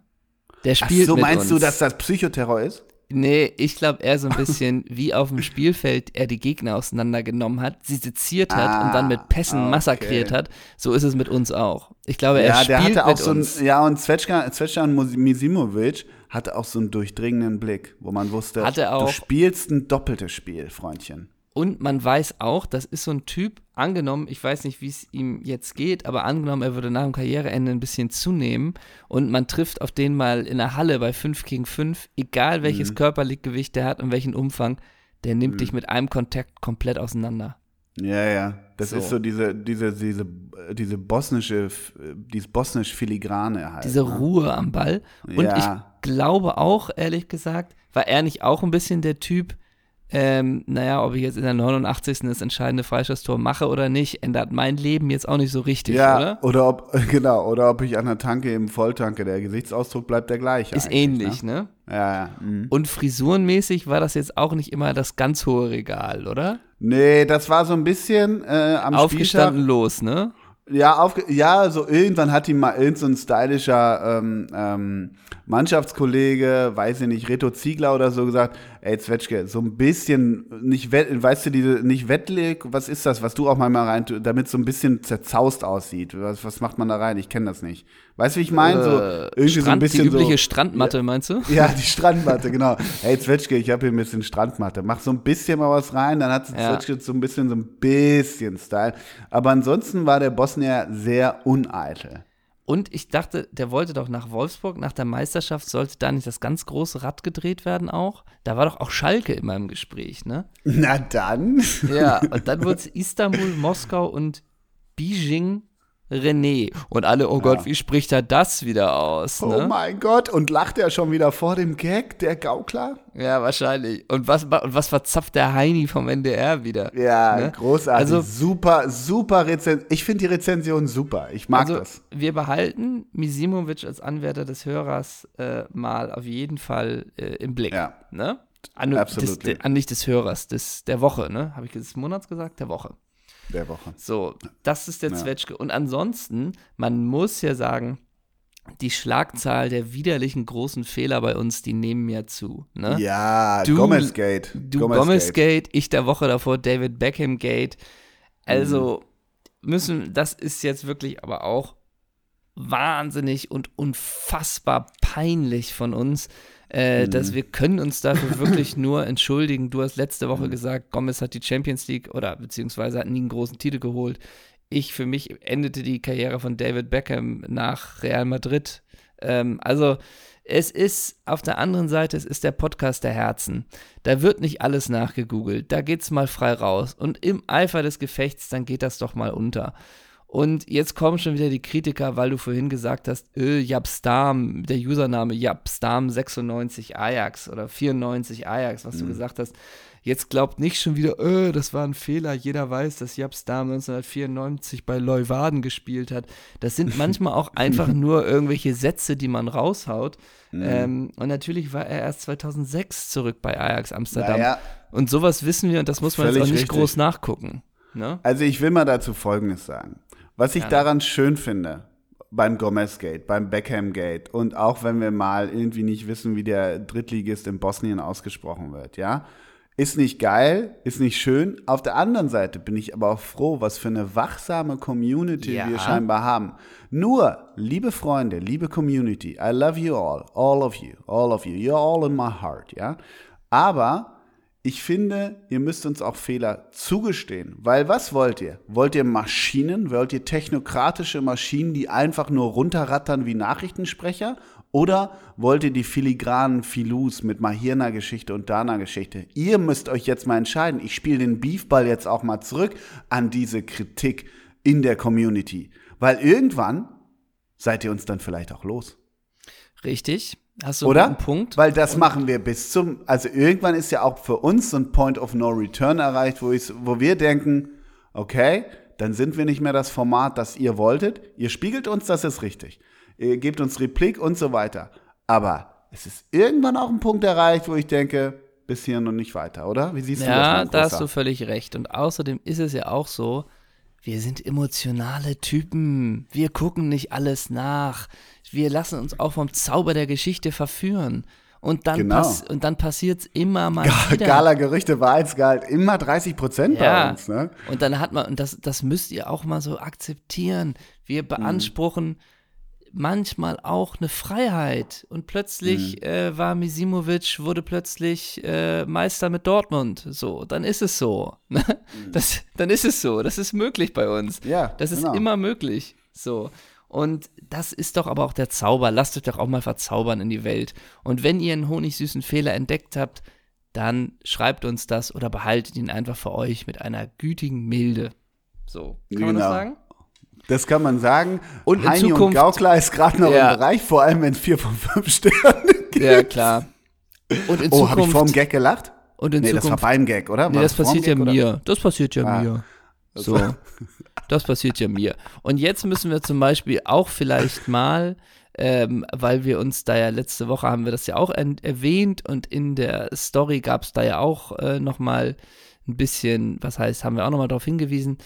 Der Ach spielt so, mit meinst uns. du, dass das Psychoterror ist? Nee, ich glaube eher so ein bisschen, wie auf dem Spielfeld er die Gegner auseinandergenommen hat, sie seziert hat Ah, und dann mit Pässen okay. massakriert hat. So ist es mit uns auch. Ich glaube, er Ja, spielt der hatte auch mit so ein, uns. ja, und Zwetschka, Zwetschan Misimovic hatte auch so einen durchdringenden Blick, wo man wusste, Hat du spielst ein doppeltes Spiel, Freundchen. Und man weiß auch, das ist so ein Typ, angenommen, ich weiß nicht, wie es ihm jetzt geht, aber angenommen, er würde nach dem Karriereende ein bisschen zunehmen und man trifft auf den mal in der Halle bei 5 gegen 5, egal welches Körpergewicht der hat und welchen Umfang, der nimmt dich mit einem Kontakt komplett auseinander. Ja, ja. Das So. ist so diese, diese, diese, diese bosnische, dieses bosnisch Filigrane halt. Diese ne? Ruhe am Ball. Und Ja. ich glaube auch, ehrlich gesagt, war er nicht auch ein bisschen der Typ, ähm, naja, ob ich jetzt in der 89. das entscheidende Freistoßtor mache oder nicht, ändert mein Leben jetzt auch nicht so richtig, Ja, oder? oder ob, genau, oder ob ich an der Tanke eben volltanke, der Gesichtsausdruck bleibt der gleiche. Ist eigentlich, ähnlich, ne? Ne? Ja, ja. Mhm. Und frisurenmäßig war das jetzt auch nicht immer das ganz hohe Regal, oder? Nee, das war so ein bisschen äh, am Spieltag. Aufgestanden los, ne? Ja, aufge ja, so irgendwann hat ihm mal irgend so stylischer ähm, ähm, Mannschaftskollege, weiß ich nicht, Reto Ziegler oder so gesagt, ey Zwetschke, so ein bisschen, nicht weißt du, diese, nicht wettlig, was ist das, was du auch mal rein, damit so ein bisschen zerzaust aussieht. Was, was macht man da rein? Ich kenne das nicht. Weißt du, wie ich meine? So, Äh, irgendwie so ein Strand, bisschen die übliche so, Strandmatte, meinst du? ja, die Strandmatte, genau. Hey Zwetschke, ich habe hier ein bisschen Strandmatte. Mach so ein bisschen mal was rein, dann hat Ja. Zwetschke so ein bisschen so ein bisschen Style. Aber ansonsten war der Bosnier sehr uneitel. Und ich dachte, der wollte doch nach Wolfsburg, nach der Meisterschaft, sollte da nicht das ganz große Rad gedreht werden auch? Da war doch auch Schalke immer im Gespräch, ne? Na dann. Ja, und dann wurde es Istanbul, Moskau und Beijing René. Und alle, oh Gott, wie spricht er das wieder aus? Oh Ne? mein Gott, und lacht er schon wieder vor dem Gag, der Gaukler? Ja, wahrscheinlich. Und was, und was verzapft der Heini vom NDR wieder? Ja, Ne? großartig. Also- super, super Rezension. Ich finde die Rezension super. Ich mag also, das. wir behalten Misimovic als Anwärter des Hörers äh, mal auf jeden Fall äh, im Blick. Ja. Ne? An, des, an nicht des Hörers, des, der Woche, ne? Habe ich des Monats gesagt? Der Woche. Der Woche. So, das ist der Ja. Zwetschge. Und ansonsten, man muss ja sagen, die Schlagzahl der widerlichen großen Fehler bei uns, die nehmen ja zu. Ne? Ja, Du- Gomez Gate. Du Gomez Gate, ich der Woche davor David Beckham Gate. Also müssen, das ist jetzt wirklich aber auch wahnsinnig und unfassbar peinlich von uns. Äh, dass wir können uns dafür wirklich nur entschuldigen. Du hast letzte Woche gesagt, Gomez hat die Champions League oder beziehungsweise hat nie einen großen Titel geholt. Ich für mich endete die Karriere von David Beckham nach Real Madrid. Ähm, also es ist auf der anderen Seite, es ist der Podcast der Herzen. Da wird nicht alles nachgegoogelt. Da geht's mal frei raus. Und im Eifer des Gefechts, dann geht das doch mal unter. Und jetzt kommen schon wieder die Kritiker, weil du vorhin gesagt hast, äh, Japstam, der Username Japstam96 Ajax oder 94 Ajax, was du gesagt hast. Jetzt glaubt nicht schon wieder, äh, das war ein Fehler. Jeder weiß, dass Japstam 1994 bei Leuwarden gespielt hat. Das sind manchmal auch einfach nur irgendwelche Sätze, die man raushaut. Ähm, und natürlich war er erst 2006 zurück bei Ajax Amsterdam. Naja, Und sowas wissen wir und das muss man jetzt auch Völlig nicht richtig. groß nachgucken. Ne? also ich will mal dazu Folgendes sagen. Was ich Ja. daran schön finde, beim Gomez Gate, beim Beckham Gate und auch wenn wir mal irgendwie nicht wissen, wie der Drittligist in Bosnien ausgesprochen wird, ja, ist nicht geil, ist nicht schön. Auf der anderen Seite bin ich aber auch froh, was für eine wachsame Community Ja. wir scheinbar haben. Nur, liebe Freunde, liebe Community, I love you all, all of you, all of you, you're all in my heart, ja. Aber ich finde, ihr müsst uns auch Fehler zugestehen. Weil was wollt ihr? Wollt ihr Maschinen? Wollt ihr technokratische Maschinen, die einfach nur runterrattern wie Nachrichtensprecher? Oder wollt ihr die filigranen Filus mit einer Geschichte und da einer Geschichte? Ihr müsst euch jetzt mal entscheiden. Ich spiele den Beefball jetzt auch mal zurück an diese Kritik in der Community. Weil irgendwann seid ihr uns dann vielleicht auch los. Richtig. Hast du Oder? einen Punkt? Weil das machen wir bis zum, also irgendwann ist ja auch für uns so ein Point of No Return erreicht, wo, ich, wo wir denken, okay, dann sind wir nicht mehr das Format, das ihr wolltet. Ihr spiegelt uns, das ist richtig. Ihr gebt uns Replik und so weiter. Aber es ist irgendwann auch ein Punkt erreicht, wo ich denke, bis hier und nicht weiter, oder? Wie siehst du das? Ja, da hast du völlig recht. Und außerdem ist es ja auch so, wir sind emotionale Typen. Wir gucken nicht alles nach. Wir lassen uns auch vom Zauber der Geschichte verführen. Und dann, Genau. pass und dann passiert es immer mal wieder. Gala Gerüchte, Wahrheitsgehalt, immer 30 Prozent bei Ja. uns, ne? Und dann hat man, und das, das müsst ihr auch mal so akzeptieren. Wir Mhm. Manchmal auch eine Freiheit. Und plötzlich Mhm. äh, war Misimovic, wurde plötzlich äh, Meister mit Dortmund. So, dann ist es so. ne? Das, dann ist es so. Das ist möglich bei uns. Mhm. Ja, Das ist genau. immer möglich. So. Und das ist doch aber auch der Zauber. Lasst euch doch auch mal verzaubern in die Welt. Und wenn ihr einen honigsüßen Fehler entdeckt habt, dann schreibt uns das oder behaltet ihn einfach für euch mit einer gütigen Milde. So, kann man das Genau. sagen? Das kann man sagen. Und in Heini und Zukunft- Gaukler ist gerade noch Ja. im Bereich, vor allem wenn es vier von fünf Sternen gibt. Ja, klar. Und in Oh, habe ich Zukunft. vorm Gag gelacht? und in Nee, das war Zukunft. beim Gag, oder? nee, War das vorm passiert ja Gag, oder? mir. Das passiert ja Ah. mir. So. Das passiert ja mir. Und jetzt müssen wir zum Beispiel auch vielleicht mal, ähm, weil wir uns da ja letzte Woche haben wir das ja auch erwähnt und in der Story gab es da ja auch äh, nochmal ein bisschen, was heißt, haben wir auch nochmal darauf hingewiesen,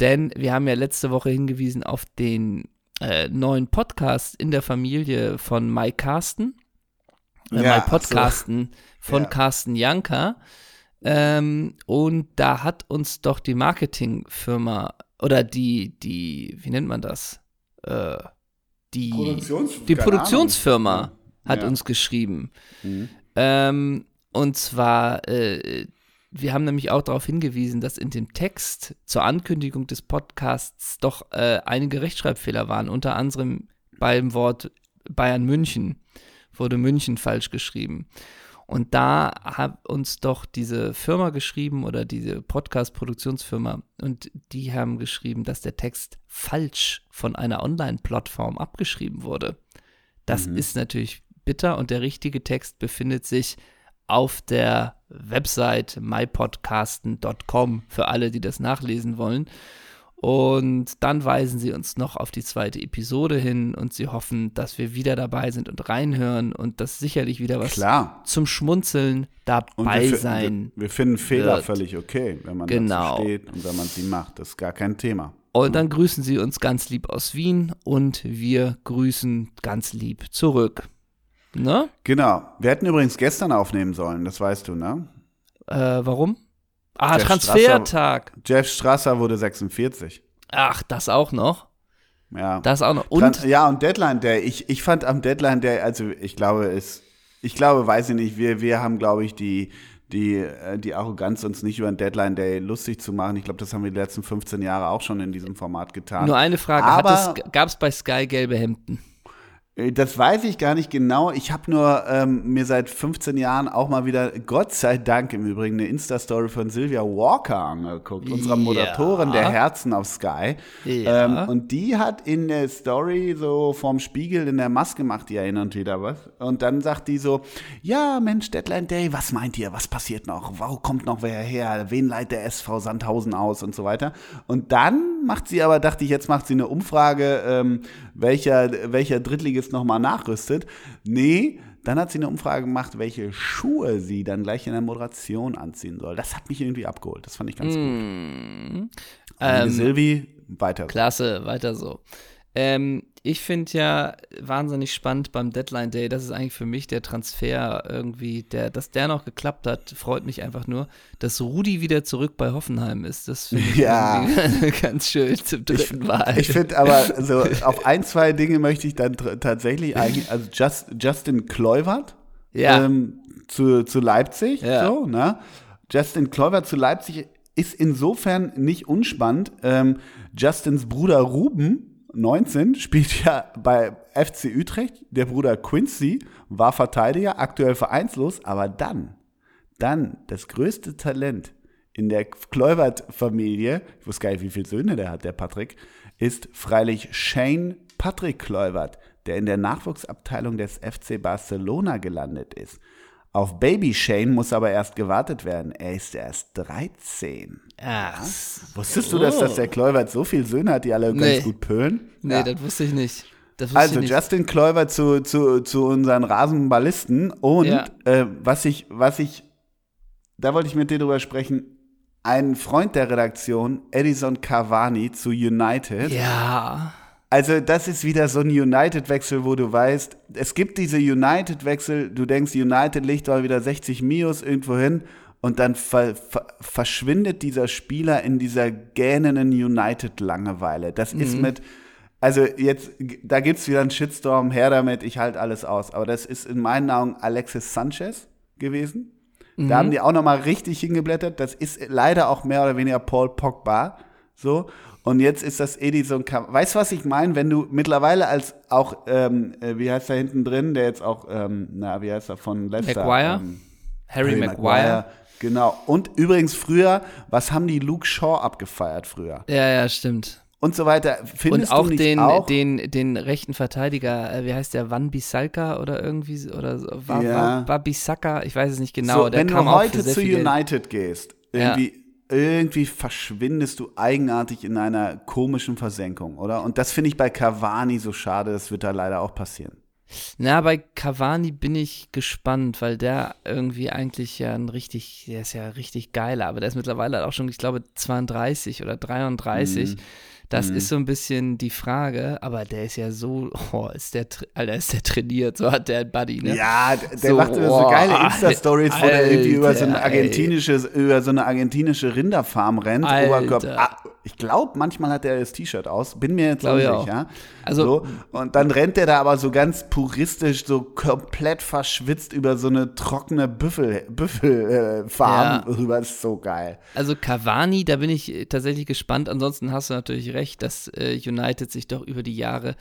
denn wir haben ja letzte Woche hingewiesen auf den äh, neuen Podcast in der Familie von Mike Carsten. Äh, Ja, Mike Podcasten von Ja. Carsten Janka. Ähm, und da hat uns doch die Marketingfirma oder die, die, wie nennt man das? Äh, die Produktions- die Produktionsfirma Ahnung. hat Ja. uns geschrieben. Mhm. Ähm, und zwar, äh, wir haben nämlich auch darauf hingewiesen, dass in dem Text zur Ankündigung des Podcasts doch äh, einige Rechtschreibfehler waren, unter anderem beim Wort Bayern München wurde München falsch geschrieben. Und da hat uns doch diese Firma geschrieben oder diese Podcast-Produktionsfirma und die haben geschrieben, dass der Text falsch von einer Online-Plattform abgeschrieben wurde. Das mhm. ist natürlich bitter und der richtige Text befindet sich auf der Website mypodcasten.com für alle, die das nachlesen wollen. Und dann weisen sie uns noch auf die zweite Episode hin und sie hoffen, dass wir wieder dabei sind und reinhören und dass sicherlich wieder was Klar. zum Schmunzeln dabei wir, sein. Wir, wir finden Fehler wird. völlig okay, wenn man genau. dazu steht und wenn man sie macht. Das ist gar kein Thema. Und dann grüßen sie uns ganz lieb aus Wien und wir grüßen ganz lieb zurück. Ne? Genau. Wir hätten übrigens gestern aufnehmen sollen, das weißt du, ne? Äh, warum? Ah, Jeff Transfertag. Strasser, Jeff Strasser wurde 46. Ach, das auch noch? Ja. Das auch noch. Und? ja, und Deadline Day. Ich, ich fand am Deadline Day, also ich glaube, es, ich glaube, weiß ich nicht, wir, wir haben, glaube ich, die, die, äh, die Arroganz, uns nicht über einen Deadline Day lustig zu machen. Ich glaube, das haben wir die letzten 15 Jahre auch schon in diesem Format getan. Nur eine Frage: Gab es bei Sky gelbe Hemden? Äh, das weiß ich gar nicht genau. Ich habe nur ähm, mir seit 15 Jahren auch mal wieder, Gott sei Dank im Übrigen, eine Insta-Story von Sylvia Walker angeguckt, unserer Moderatorin ja. der Herzen auf Sky. Ja. Ähm, und die hat in der Story so vorm Spiegel in der Maske macht die und wieder was. Und dann sagt die so, ja Mensch, Deadline Day, was meint ihr, was passiert noch? Wo kommt noch wer her? Wen leitet der SV Sandhausen aus und so weiter? Und dann macht sie aber, dachte ich, jetzt macht sie eine Umfrage, ähm, welcher, welcher Drittligist nochmal nachrüstet. Nee, dann hat sie eine Umfrage gemacht, welche Schuhe sie dann gleich in der Moderation anziehen soll. Das hat mich irgendwie abgeholt. Das fand ich ganz mm. gut. Ähm, Silvi, weiter. Klasse, weiter so. Ähm, ich finde ja wahnsinnig spannend beim Deadline Day, das ist eigentlich für mich der Transfer irgendwie, der, dass der noch geklappt hat, freut mich einfach nur, dass Rudi wieder zurück bei Hoffenheim ist. Das finde ich ja. ganz schön zum dritten ich, Mal. Ich finde aber, so auf ein, zwei Dinge möchte ich dann tatsächlich eigentlich, also Just, Justin Kluivert ja. ähm, zu, zu Leipzig, ja. so, ne? Justin Kluivert zu Leipzig ist insofern nicht unspannend. Ähm, Justins Bruder Ruben 19 spielt ja bei FC Utrecht. Der Bruder Quincy war Verteidiger, aktuell vereinslos, aber dann, dann das größte Talent in der Kleubert-Familie, ich wusste gar nicht, wie viele Söhne der hat, der Patrick, ist freilich Shane Patrick Kleubert, der in der Nachwuchsabteilung des FC Barcelona gelandet ist. Auf Baby Shane muss aber erst gewartet werden. Er ist erst 13. Ach. Wusstest du, dass, dass der Kluivert so viele Söhne hat, die alle nee. ganz gut pölen? Nee, ja. das wusste ich nicht. Wusste also ich nicht. Justin Kluivert zu, zu, zu unseren Rasenballisten. Und ja. äh, was ich, was ich, da wollte ich mit dir drüber sprechen, ein Freund der Redaktion, Edison Cavani zu United. Ja also das ist wieder so ein United-Wechsel, wo du weißt, es gibt diese United-Wechsel, du denkst, United legt mal wieder 60 Mios irgendwo hin und dann ver ver verschwindet dieser Spieler in dieser gähnenden United-Langeweile. Das mhm. ist mit, also jetzt, da gibt es wieder einen Shitstorm, her damit, ich halte alles aus. Aber das ist in meinen Augen Alexis Sanchez gewesen. Mhm. Da haben die auch nochmal richtig hingeblättert. Das ist leider auch mehr oder weniger Paul Pogba. So. Und jetzt ist das Edison Kam Weißt du, was ich meine? Wenn du mittlerweile als auch, ähm, äh, wie heißt er hinten drin, der jetzt auch, ähm, na, wie heißt er von Leicester? Maguire? Ähm, Harry, Harry Maguire. Maguire. Genau. Und übrigens früher, was haben die Luke Shaw abgefeiert früher? Ja, ja, stimmt. Und so weiter. Findest und auch den, auch? den, den rechten Verteidiger, äh, wie heißt der, Van Bisalka oder irgendwie, oder war, ja. war, war Bisaka, ich weiß es nicht genau. So, wenn du heute zu United gehst, irgendwie ja irgendwie verschwindest du eigenartig in einer komischen Versenkung, oder? Und das finde ich bei Cavani so schade, das wird da leider auch passieren. Na, bei Cavani bin ich gespannt, weil der irgendwie eigentlich ja ein richtig, der ist ja richtig geiler, aber der ist mittlerweile auch schon, ich glaube, 32 oder 33. Mhm. Das mhm. ist so ein bisschen die Frage, aber der ist ja so, oh, ist der, Alter, ist der trainiert, so hat der Buddy, ne? Ja, der so, macht oh, so geile Insta-Stories, wo er irgendwie über so, ein argentinisches, über so eine argentinische Rinderfarm rennt, Oberkörper. Ah, ich glaube, manchmal hat er das T-Shirt aus, bin mir jetzt unsicher. Ja? Also, so. Und dann rennt er da aber so ganz puristisch, so komplett verschwitzt über so eine trockene Büffelfarm Büffel, äh, ja. rüber. Das ist so geil. Also Cavani, da bin ich tatsächlich gespannt. Ansonsten hast du natürlich recht recht, dass äh, United sich doch über die Jahre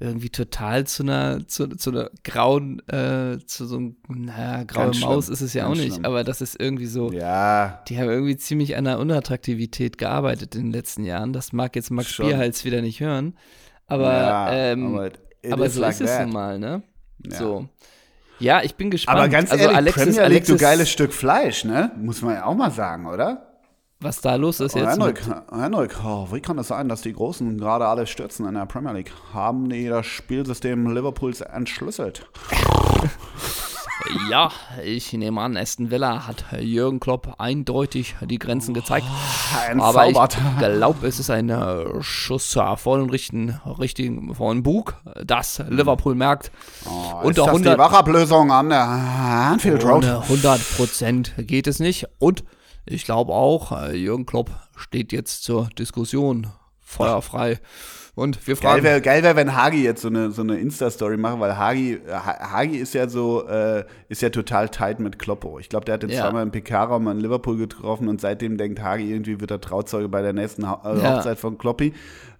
irgendwie total zu einer, zu, zu einer grauen, äh, zu so einem, naja, graue Ganz Maus schlimm, ist es ja auch ganz nicht, schlimm. aber das ist irgendwie so, Ja, die haben irgendwie ziemlich an der Unattraktivität gearbeitet in den letzten Jahren. Das mag jetzt Max Schon. Bierhals wieder nicht hören, aber, ja, ähm, aber, so like ist es that. nun mal, ne? Ja. So. Ja, ich bin gespannt. Aber ganz also ehrlich, Alexis, Premier League, Alexis, du geiles Stück Fleisch, ne? Muss man ja auch mal sagen, oder? Was da los ist Oh, jetzt. Henrik, Henrik, oh, wie kann es sein, dass die Großen gerade alle stürzen in der Premier League? Haben die das Spielsystem Liverpools entschlüsselt? ja, ich nehme an, Aston Villa hat Jürgen Klopp eindeutig die Grenzen gezeigt. Aber ich glaube, es ist ein äh, Schuss vor den richtigen, richtigen vor den Bug, dass Liverpool merkt, Oh, ist unter das 100 die Wachablösung an der Anfield Road? Ohne 100% geht es nicht. Und ich glaube auch, äh, Jürgen Klopp steht jetzt zur Diskussion feuerfrei. Und wir Geil fragen, wäre, geil wär, wenn Hagi jetzt so eine, so eine Insta-Story macht, weil Hagi, Ha- Hagi ist ja so, äh, ist ja total tight mit Kloppo. Ich glaube, der hat jetzt Ja. zweimal im PK-Raum in Liverpool getroffen und seitdem denkt Hagi, irgendwie wird er Trauzeuge bei der nächsten ha äh, Ja. Hochzeit von Kloppi,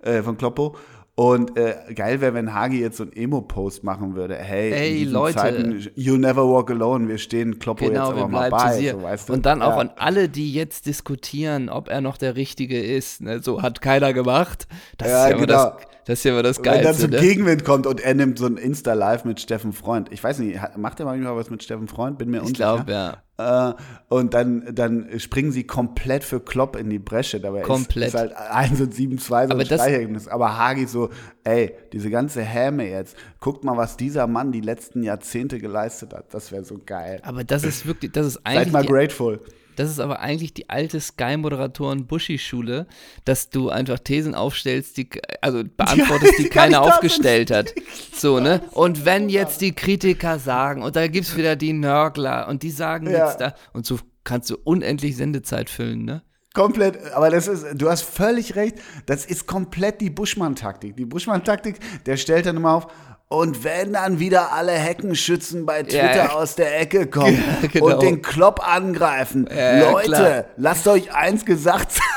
äh, von Kloppo. Und äh, geil wäre, wenn Hagi jetzt so einen Emo-Post machen würde. Hey, Ey, Leute. Zeiten, you never walk alone, wir stehen Kloppo genau, jetzt aber mal bei. So, weißt du? Und dann auch Ja. an alle, die jetzt diskutieren, ob er noch der Richtige ist. Ne? So hat keiner gemacht. Das Ja, ist ja immer genau. das, das, ist ja immer das Wenn dann Geilste. zum Ne? Gegenwind kommt und er nimmt so ein Insta-Live mit Steffen Freund. Ich weiß nicht, macht er manchmal was mit Steffen Freund? Bin mir Ich unsicher. glaube, ja. Äh, und dann, dann springen sie komplett für Klopp in die Bresche. Dabei Komplett. ist, ist halt 1 und 7, 2 so Aber ein Streichergebnis. Aber Hagi so, ey, diese ganze Häme jetzt, guckt mal, was dieser Mann die letzten Jahrzehnte geleistet hat. Das wäre so geil. Aber das ist wirklich, das ist Seid eigentlich mal die grateful. Das ist aber eigentlich die alte Sky-Moderatoren-Buschi-Schule, dass du einfach Thesen aufstellst, die, also beantwortest, die, keiner aufgestellt hat. So, ne? Und wenn jetzt die Kritiker sagen, und da gibt's wieder die Nörgler, und die sagen Ja. jetzt da, und so kannst du unendlich Sendezeit füllen, ne? Komplett, aber das ist, du hast völlig recht, das ist komplett die Buschmann-Taktik. Die Buschmann-Taktik, der stellt dann immer auf, und wenn dann wieder alle Heckenschützen bei Twitter Ja, ja. aus der Ecke kommen genau. und den Klopp angreifen, Ja, ja, Leute, klar. lasst euch eins gesagt sein.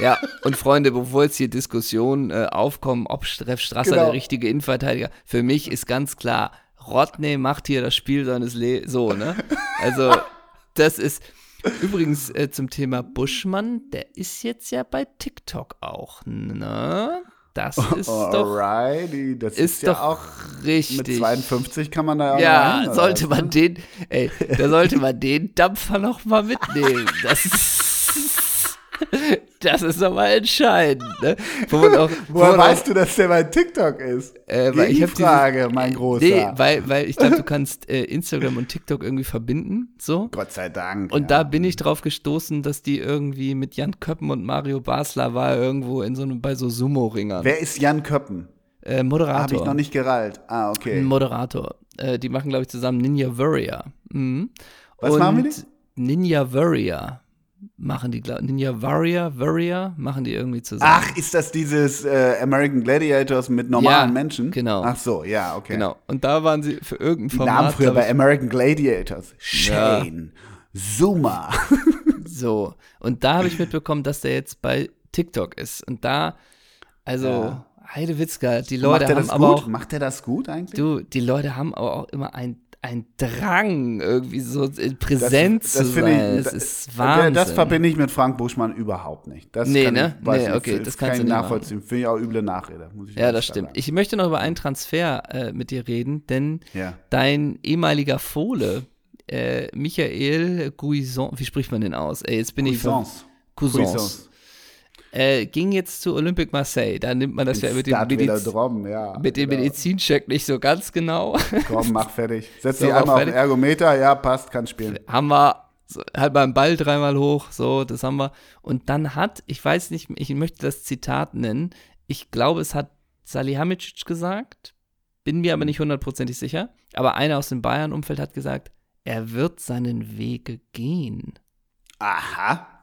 Ja, und Freunde, bevor jetzt hier Diskussionen äh, aufkommen, ob Streff Strasser Genau. der richtige Innenverteidiger, für mich ist ganz klar, Rodney macht hier das Spiel seines Lebens, so, ne? Also, das ist, übrigens äh, zum Thema Buschmann, der ist jetzt ja bei TikTok auch, ne? Das ist doch, Alrighty, das ist, ist ja doch auch, richtig. mit 52 kann man da Ja, oder sollte man den, ey, da sollte man den Dampfer noch mal mitnehmen. Das ist, das ist doch mal entscheidend, ne? Wo auch, wo Woher auch- weißt du, dass der bei TikTok ist? Äh, weil ich Frage, dieses- mein Großer. Nee, weil, weil ich glaube, du kannst äh, Instagram und TikTok irgendwie verbinden, so. Gott sei Dank. Und ja. da bin ich drauf gestoßen, dass die irgendwie mit Jan Köppen und Mario Basler war irgendwo in so einem, bei so Sumo-Ringern. Wer ist Jan Köppen? Äh, Moderator. Habe ich noch nicht gerallt. Ah, Ein okay. Moderator. Äh, die machen, glaube ich, zusammen Ninja Warrior. Mhm. Was und machen wir die? Ninja Warrior machen die, glaub, Ninja Warrior, Warrior machen die irgendwie zusammen. Ach, ist das dieses äh, American Gladiators mit normalen Ja, Menschen? genau. Ach so, ja, okay. Genau. Und da waren sie für irgendein Die Format. Namen früher bei American Gladiators. Shane, Zuma. So, und da habe ich mitbekommen, dass der jetzt bei TikTok ist. Und da, also, Ja. Heidewitzka, die Leute haben aber gut? auch, Macht er das gut eigentlich? du, die Leute haben aber auch immer ein, ein Drang, irgendwie so Präsent zu finde sein. ich, das da- ist Wahnsinn. Das verbinde ich mit Frank Buschmann überhaupt nicht. Das Nee, kann ne? Ich, Nee, nicht, okay, das, das kann kannst ich du nicht nachvollziehen. Finde ich auch üble Nachrede. Muss ich ja, das stimmt. sagen. Ich möchte noch über einen Transfer äh, mit dir reden, denn Ja. dein ehemaliger Fohle, äh, Michael Guison, wie spricht man den aus? Ey, jetzt bin ich ver- Cuisance. Cousins. Äh, ging jetzt zu Olympique Marseille. Da nimmt man das ja mit dem, Mediz ja. mit dem genau. Medizincheck nicht so ganz genau. Komm, mach fertig. Setz So, dich einmal auf den Ergometer, ja, passt, kann spielen. haben wir so, halt beim Ball dreimal hoch, so, das haben wir. Und dann hat, ich weiß nicht, ich möchte das Zitat nennen, ich glaube, es hat Salihamidzic gesagt, bin mir aber nicht hundertprozentig sicher, aber einer aus dem Bayern-Umfeld hat gesagt, er wird seinen Wege gehen. Aha.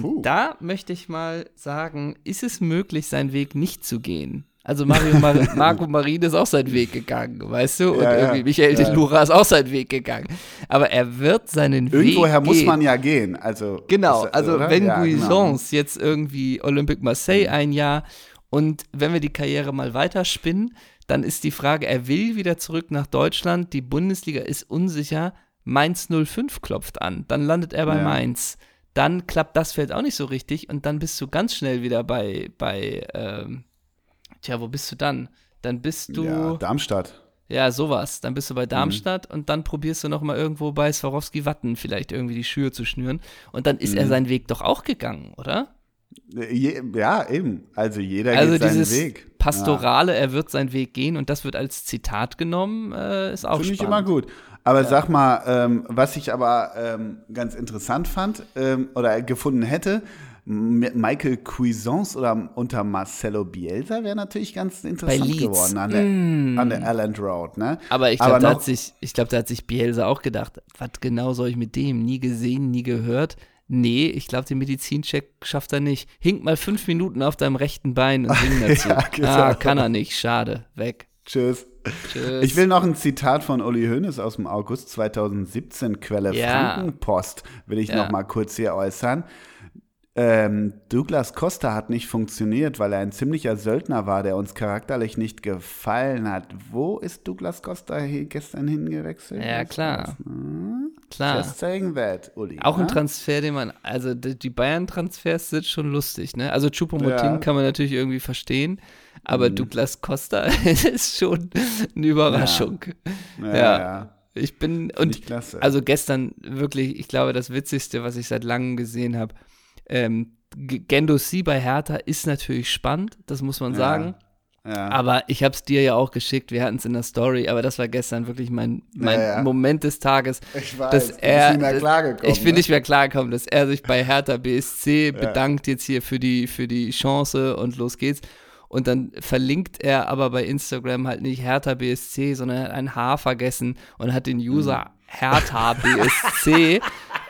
Puh. Da möchte ich mal sagen, ist es möglich, seinen Weg nicht zu gehen? Also Mario Mar Marco Marin ist auch seinen Weg gegangen, weißt du? Und Ja, ja. irgendwie Michael Ja. de Lura ist auch seinen Weg gegangen. Aber er wird seinen Weg Irgendwoher muss gehen. man ja gehen. Also, Genau, ist- also oder? wenn ja, genau. Guisance jetzt irgendwie Olympique Marseille ein Jahr Und wenn wir die Karriere mal weiterspinnen, dann ist die Frage, er will wieder zurück nach Deutschland, die Bundesliga ist unsicher, Mainz 05 klopft an, dann landet er bei. Mainz. Dann klappt das Feld auch nicht so richtig und dann bist du ganz schnell wieder bei, bei ähm, tja, wo bist du dann? Dann bist du, ja, ja, Darmstadt. sowas. Dann bist du Mhm. bei Darmstadt und dann probierst du nochmal irgendwo bei Swarovski-Watten vielleicht irgendwie die Schüre zu schnüren. Und dann ist Mhm. er seinen Weg doch auch gegangen, oder? Äh, ja, eben. Also jeder Also geht seinen dieses Weg. Pastorale, er wird seinen Weg gehen und das wird als Zitat genommen, äh, ist auch Finde ich immer gut. Aber sag mal, ähm, was ich aber ähm, ganz interessant fand ähm, oder gefunden hätte, Michael Cuisance oder unter Marcelo Bielsa wäre natürlich ganz interessant geworden an der, Mm. an der Island Road. Ne? Aber ich glaube, da, hat sich- ich glaub, da hat sich Bielsa auch gedacht, was genau soll ich mit dem? Nie gesehen, nie gehört. Nee, ich glaube, den Medizincheck schafft er nicht. Hink mal fünf Minuten auf deinem rechten Bein und sing dazu. Ja, genau. Ah, kann er nicht, schade, weg. Tschüss. Tschüss. Ich will noch ein Zitat von Uli Hoeneß aus dem August 2017, Quelle Ja. Frankenpost, will ich Ja. noch mal kurz hier äußern. Ähm, Douglas Costa hat nicht funktioniert, weil er ein ziemlicher Söldner war, der uns charakterlich nicht gefallen hat. Wo ist Douglas Costa hier gestern hingewechselt? Ja, klar. ne? Klar. Just saying that, Uli. Auch ein ne? Transfer, den man, also die Bayern-Transfers sind schon lustig, ne? Also Choupo-Moting Ja. Kann man natürlich irgendwie verstehen, aber Douglas Costa ist schon eine Überraschung. Ja, ja. ja. Ich bin, und ich also gestern wirklich, ich glaube, das Witzigste, was ich seit langem gesehen habe, ähm, G- Gendouzi bei Hertha ist natürlich spannend, das muss man sagen. ja. Aber ich habe es dir ja auch geschickt, wir hatten es in der Story, aber das war gestern wirklich mein, mein Ja, ja. Moment des Tages. Ich weiß, dass er, nicht mehr klargekommen, Ich bin ne? nicht mehr klargekommen, dass er sich bei Hertha BSC bedankt jetzt hier für die, für die Chance und los geht's. Und dann verlinkt er aber bei Instagram halt nicht Hertha BSC, sondern er hat ein H vergessen und hat den User Hertha BSC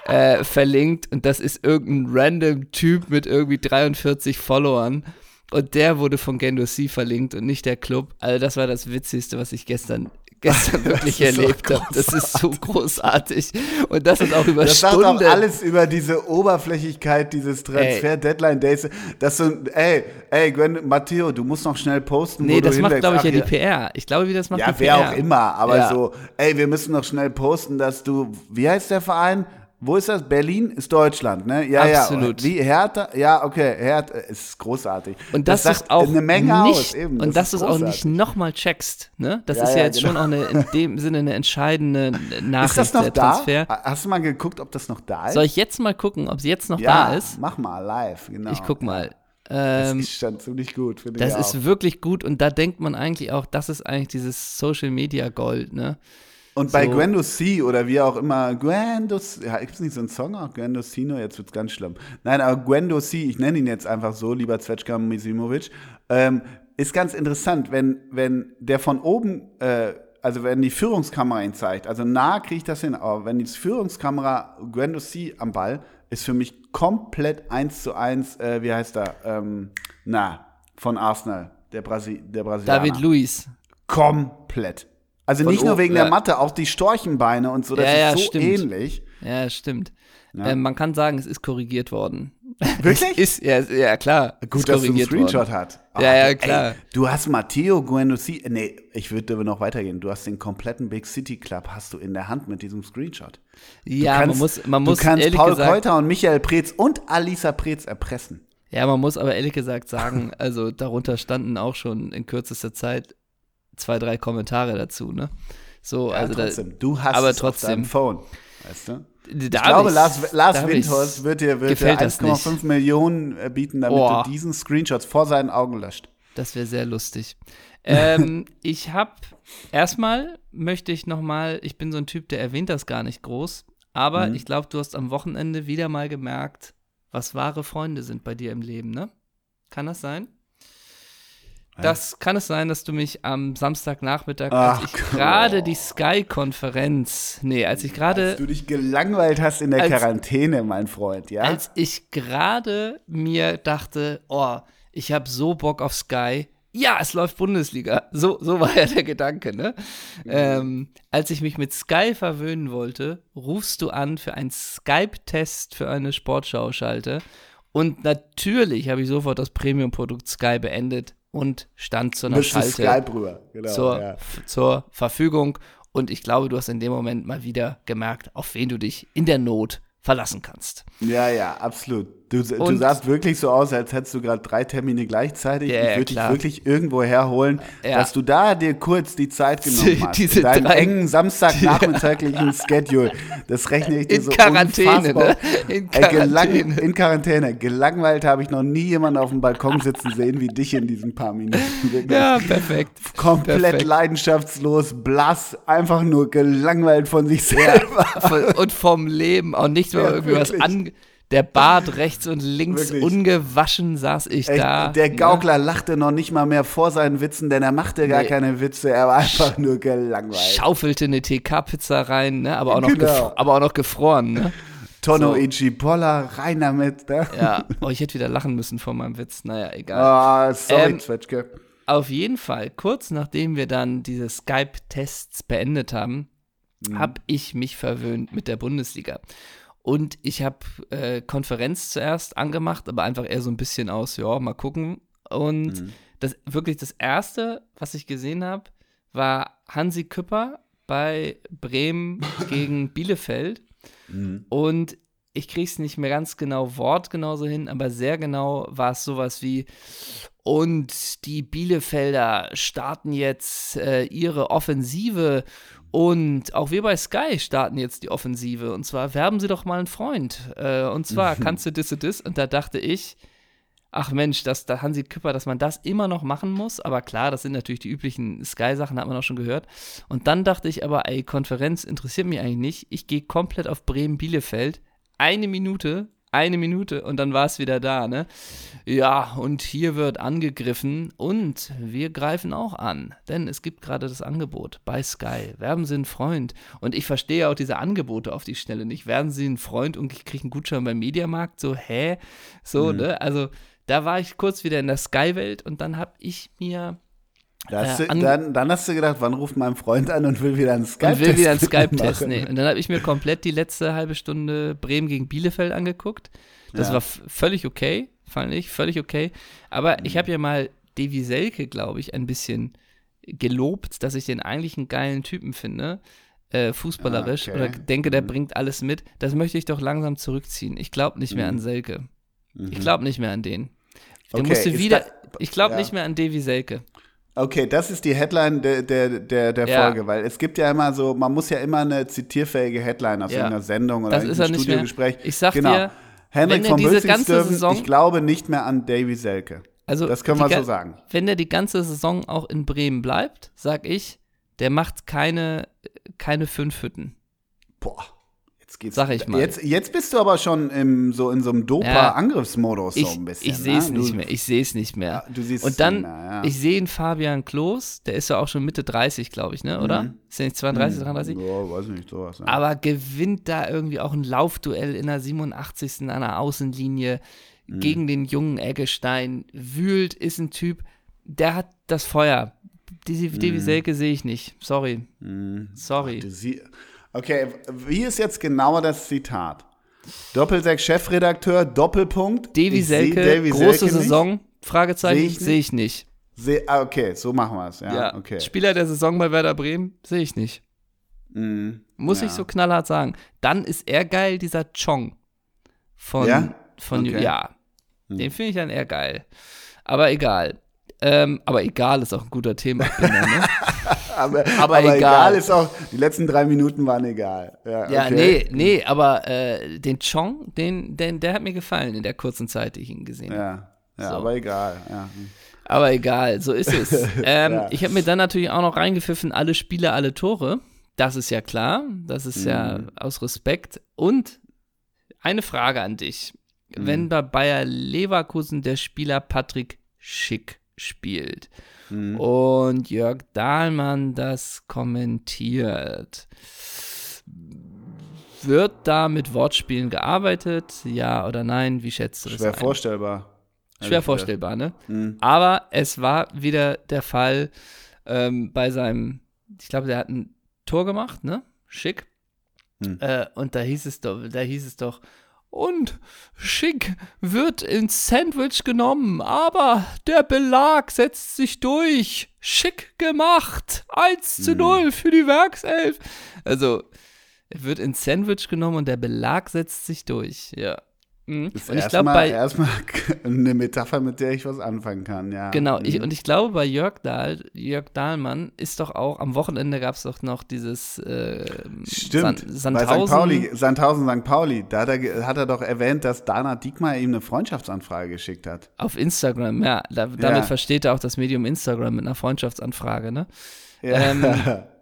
äh, verlinkt. Und das ist irgendein random Typ mit irgendwie 43 Followern. Und der wurde von Gendouzi verlinkt und nicht der Club. Also das war das Witzigste, was ich gestern, gestern wirklich erlebt habe. Das ist so großartig. Und das ist auch über Das sagt Stunden. auch alles über diese Oberflächlichkeit dieses Transfer-Deadline-Days. Dass so, ey, ey, Gwen, Matteo, du musst noch schnell posten, wo Nee, du das macht, glaube ich, ja die PR. Ich glaube, wie das macht Ja, die wer PR. auch immer, aber Ja. so, ey, wir müssen noch schnell posten, dass du, wie heißt der Verein? Wo ist das? Berlin ist Deutschland, ne? Ja, Absolut. ja. Wie Hertha? Ja, okay, Hertha ist großartig. Und das, sagt ist auch eine Menge nicht, aus, eben. und dass du es auch nicht nochmal checkst, ne? Das Ja, ist ja, ja, jetzt genau. schon auch eine, in dem Sinne eine entscheidende Nachricht Ist das noch der da? Transfer. Hast du mal geguckt, ob das noch da ist? Soll ich jetzt mal gucken, ob es jetzt noch ja, da ist? mach mal live, genau. Ich guck mal. Das Ähm, ist schon ziemlich gut, finde das ich ist auch. wirklich gut und da denkt man eigentlich auch, das ist eigentlich dieses Social Media Gold, ne? Und bei So. Gwendo C oder wie auch immer, Gwendo C, ja, gibt es nicht so einen Song auch? Gwendo Cino, jetzt wird's ganz schlimm. Nein, aber Gwendo C, ich nenne ihn jetzt einfach so, lieber Zvetschka Misimovic, ähm, ist ganz interessant, wenn, wenn der von oben, äh, also wenn die Führungskamera ihn zeigt, also nah kriege ich das hin, aber wenn die Führungskamera Gwendo C am Ball, ist für mich komplett eins zu eins, äh, wie heißt er, ähm, na, von Arsenal, der, Brasi der Brasilianer. David Luiz. Komplett. Also Von nicht nur wegen ja. der Matte, auch die Storchenbeine und so, das Ja, ist ja, so stimmt. ähnlich. Ja, stimmt. Ähm, man kann sagen, es ist korrigiert worden. Wirklich? ist, ja, ja, klar. Gut, dass du einen Screenshot worden. hast. Ja, ja, du- klar. Ey, du hast Matteo Guendouzi, nee, ich würde noch weitergehen. Du hast den kompletten Big City Club hast du in der Hand mit diesem Screenshot. Ja, kannst, man muss, man muss du kannst Paul gesagt, Keuter und Michael Preetz und Alisa Preetz erpressen. Ja, man muss aber ehrlich gesagt sagen, also darunter standen auch schon in kürzester Zeit zwei, drei Kommentare dazu, ne? So, Ja, also trotzdem, du hast aber es trotzdem. auf deinem Phone, weißt du? da, Ich da glaube, Lars, Lars da Windhorst wird dir, wird dir gefällt das 1,5 nicht. Millionen äh, bieten, damit Boah. du diesen Screenshots vor seinen Augen löscht. Das wäre sehr lustig. ähm, ich habe erstmal möchte ich noch mal, ich bin so ein Typ, der erwähnt das gar nicht groß, aber Mhm. ich glaube, du hast am Wochenende wieder mal gemerkt, was wahre Freunde sind bei dir im Leben, ne? Kann das sein? Das kann es sein, dass du mich am Samstagnachmittag, als Ach, ich gerade die Sky-Konferenz, nee, als ich gerade Als du dich gelangweilt hast in der Als- Quarantäne, mein Freund, ja? als ich gerade mir dachte, oh, ich habe so Bock auf Sky. Ja, es läuft Bundesliga. So, so war ja der Gedanke, ne? Ähm, als ich mich mit Sky verwöhnen wollte, rufst du an für einen Skype-Test für eine Sportschau-Schalte Und natürlich habe ich sofort das Premium-Produkt Sky beendet und stand zu einer Müsste Schalte. Genau, zur, ja. zur Verfügung. Und ich glaube, du hast in dem Moment mal wieder gemerkt, auf wen du dich in der Not verlassen kannst. ja, ja, absolut. Du, du sahst wirklich so aus, als hättest du gerade drei Termine gleichzeitig. Ja, ich ja, würde dich wirklich irgendwo herholen, Ja. dass du da dir kurz die Zeit genommen hast. Diese in deinem drei- engen Samstagnachmittaglichen Schedule. Das rechne ich dir In so Quarantäne, unfassbar. ne? In gelang, Quarantäne. in Quarantäne. Gelangweilt habe ich noch nie jemanden auf dem Balkon sitzen sehen wie dich in diesen paar Minuten. Ja, perfekt. Komplett perfekt. leidenschaftslos, blass, einfach nur gelangweilt von sich selber. Von- und vom Leben auch nicht mehr Ja, irgendwie was wirklich. an. Der Bart rechts und links Wirklich. ungewaschen saß ich Ey, da. der ne? Gaukler lachte noch nicht mal mehr vor seinen Witzen, denn er machte gar Nee. keine Witze, er war einfach nur gelangweilt. schaufelte eine TK-Pizza rein, ne? aber, auch noch Genau. aber auch noch gefroren. Ne? Tonno So. Ichipolla, rein damit. Ne? Ja, oh, ich hätte wieder lachen müssen vor meinem Witz. Naja, egal. Ah, sorry, Ähm, Zwetschge. Auf jeden Fall, kurz nachdem wir dann diese Skype-Tests beendet haben, Mhm. habe ich mich verwöhnt mit der Bundesliga. Und ich habe äh, Konferenz zuerst angemacht, aber einfach eher so ein bisschen aus, ja, mal gucken. Und Mhm. das wirklich das erste, was ich gesehen habe, war Hansi Küpper bei Bremen gegen Bielefeld. Mhm. Und ich kriege es nicht mehr ganz genau wortgenau so hin, aber sehr genau war es sowas wie und die Bielefelder starten jetzt äh, ihre Offensive und auch wir bei Sky starten jetzt die Offensive und zwar werben sie doch mal einen Freund äh, und zwar kannst du dis und dis und da dachte ich, ach Mensch, dass da Hansi Küpper, dass man das immer noch machen muss, aber klar, das sind natürlich die üblichen Sky-Sachen, hat man auch schon gehört. Und dann dachte ich aber, ey, Konferenz interessiert mich eigentlich nicht. Ich gehe komplett auf Bremen-Bielefeld. Eine Minute, eine Minute und dann war es wieder da, ne? Ja, und hier wird angegriffen und wir greifen auch an, denn es gibt gerade das Angebot bei Sky. Werben Sie einen Freund. Und ich verstehe auch diese Angebote auf die Schnelle nicht. Werden Sie einen Freund und ich kriege einen Gutschein beim Mediamarkt? So, hä? So, ne? Also, da war ich kurz wieder in der Sky-Welt und dann habe ich mir du, an- dann, dann hast du gedacht, wann ruft mein Freund an und will wieder einen Skype und will wieder einen Skype-Test. Nee. Und dann habe ich mir komplett die letzte halbe Stunde Bremen gegen Bielefeld angeguckt. Das Ja. war völlig okay, fand ich, völlig okay. Aber ich habe ja mal Devi Selke, glaube ich, ein bisschen gelobt, dass ich den eigentlich einen geilen Typen finde, äh, fußballerisch, Ah, okay. oder denke, der bringt alles mit. Das möchte ich doch langsam zurückziehen. Ich glaube nicht mehr an Selke. Ich glaube nicht mehr an den. Der Mhm. Okay, musste wieder. da- ich glaube ja. nicht mehr an Devi Selke. Okay, das ist die Headline der, der, der, der Ja. Folge, weil es gibt ja immer so, man muss ja immer eine zitierfähige Headline aus Ja. irgendeiner Sendung oder Das mehr. Studiogespräch. Ich sag genau. dir, Henrik von Saison- ich glaube nicht mehr an Davy Selke. Also Das können wir so sagen. Wenn der die ganze Saison auch in Bremen bleibt, sag ich, der macht keine, keine fünf Hütten. Boah, jetzt geht's. Sag ich mal. Jetzt, jetzt bist du aber schon im, so in so einem Dopa-Angriffsmodus so Ich, ein bisschen. ich sehe es ne? nicht mehr. Ich sehe es nicht mehr. Du siehst Und dann, mehr, ja. ich sehe einen Fabian Klos, der ist ja auch schon Mitte 30, glaube ich, ne? Oder? Mhm. Ist der nicht 32, 33? Ja, weiß nicht, sowas. Ja. Aber gewinnt da irgendwie auch ein Laufduell in der 87. an der Außenlinie Mhm. gegen den jungen Eggestein. Wühlt ist ein Typ, der hat das Feuer. Diese Mhm. Devi Selke sehe ich nicht. Sorry. Sorry. Du sie- Okay, wie ist jetzt genau das Zitat? Doppelsechs Chefredakteur, Doppelpunkt. Seh Selke, Davy große Selke nicht. Saison, Fragezeichen, Sehe ich sehe ich nicht. Seh, ah, okay, so machen wir es. Ja, Ja, okay. Spieler der Saison bei Werder Bremen, sehe ich nicht. Mhm. Muss ja. ich so knallhart sagen. Dann ist er geil, dieser Chong. Von, Ja? von Okay. Hm. ja. Den finde ich dann eher geil. Aber egal. Ähm, aber egal ist auch ein guter Thema. ne? Aber, Aber aber, egal. egal. ist auch, die letzten drei Minuten waren egal. Ja, ja, okay. nee, nee, aber äh, den Chong, den, den, der hat mir gefallen in der kurzen Zeit, die ich ihn gesehen habe. Ja, ja So. aber egal. Ja. Aber egal, so ist es. ähm, Ja. Ich habe mir dann natürlich auch noch reingepfiffen, alle Spiele, alle Tore. Das ist ja klar. Das ist ja Mhm. aus Respekt. Und eine Frage an dich. Mhm. Wenn bei Bayer Leverkusen der Spieler Patrick Schick spielt Mhm. und Jörg Dahlmann das kommentiert, wird da mit Wortspielen gearbeitet? Ja oder nein? Wie schätzt du das Schwer ein? vorstellbar. Schwer vorstellbar, ne? Mhm. Aber es war wieder der Fall ähm, bei seinem, ich glaube, der hat ein Tor gemacht, ne? Schick. Hm. Äh, und da hieß es doch, da hieß es doch, und schick wird ins Sandwich genommen, aber der Belag setzt sich durch. Schick gemacht. 1 zu 0 hm. für die Werkself. Also, er wird ins Sandwich genommen und der Belag setzt sich durch. Ja. Mhm. Ist und ich glaube bei erstmal eine Metapher, mit der ich was anfangen kann, ja. Genau, ich, mhm. und ich glaube bei Jörg Dahl, Jörg Dahlmann ist doch auch am Wochenende gab es doch noch dieses äh, Stimmt, San, Sandhausen. bei St. Pauli, Sandhausen St. Pauli, da hat er, hat er doch erwähnt, dass Dana Diekmar ihm eine Freundschaftsanfrage geschickt hat. Auf Instagram, ja. Da, damit ja. versteht er auch das Medium Instagram mit einer Freundschaftsanfrage, ne? Ja. Ähm,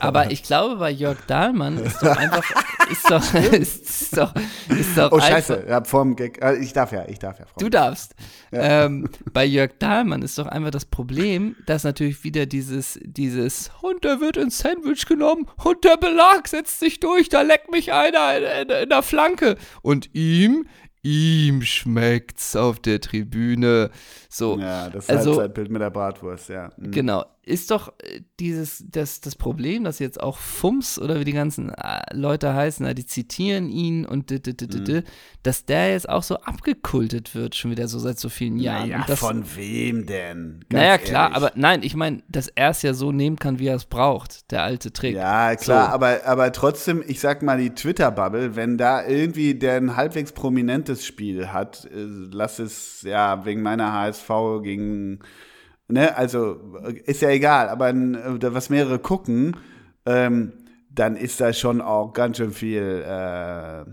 Aber ich glaube, bei Jörg Dahlmann ist doch einfach, ist doch, ist, doch, ist doch Oh, scheiße, ja, vorm Gag, äh, ich darf ja, ich darf ja. Du darfst. Ja. Ähm, bei Jörg Dahlmann ist doch einfach das Problem, dass natürlich wieder dieses, dieses, und der wird ins Sandwich genommen und der Belag setzt sich durch, da leckt mich einer in, in, in der Flanke. Und ihm ihm schmeckt's auf der Tribüne. So. Ja, das also, Halbzeitbild mit der Bratwurst, ja. Mhm. Genau. Ist doch äh, dieses, das, das Problem, dass jetzt auch Fums oder wie die ganzen äh, Leute heißen, die zitieren ihn und d, d, d, mhm. dass der jetzt auch so abgekultet wird, schon wieder so seit so vielen Jahren. Naja, das, von wem denn? Ganz naja, klar, ehrlich. aber nein, ich meine, dass er es ja so nehmen kann, wie er es braucht, der alte Trick. Ja, klar, so. aber, aber trotzdem, ich sag mal, die Twitter-Bubble, wenn da irgendwie der ein halbwegs prominentes Spiel hat, äh, lass es ja wegen meiner HSV gegen ne, also ist ja egal, aber äh, was mehrere gucken, ähm, dann ist da schon auch ganz schön viel äh,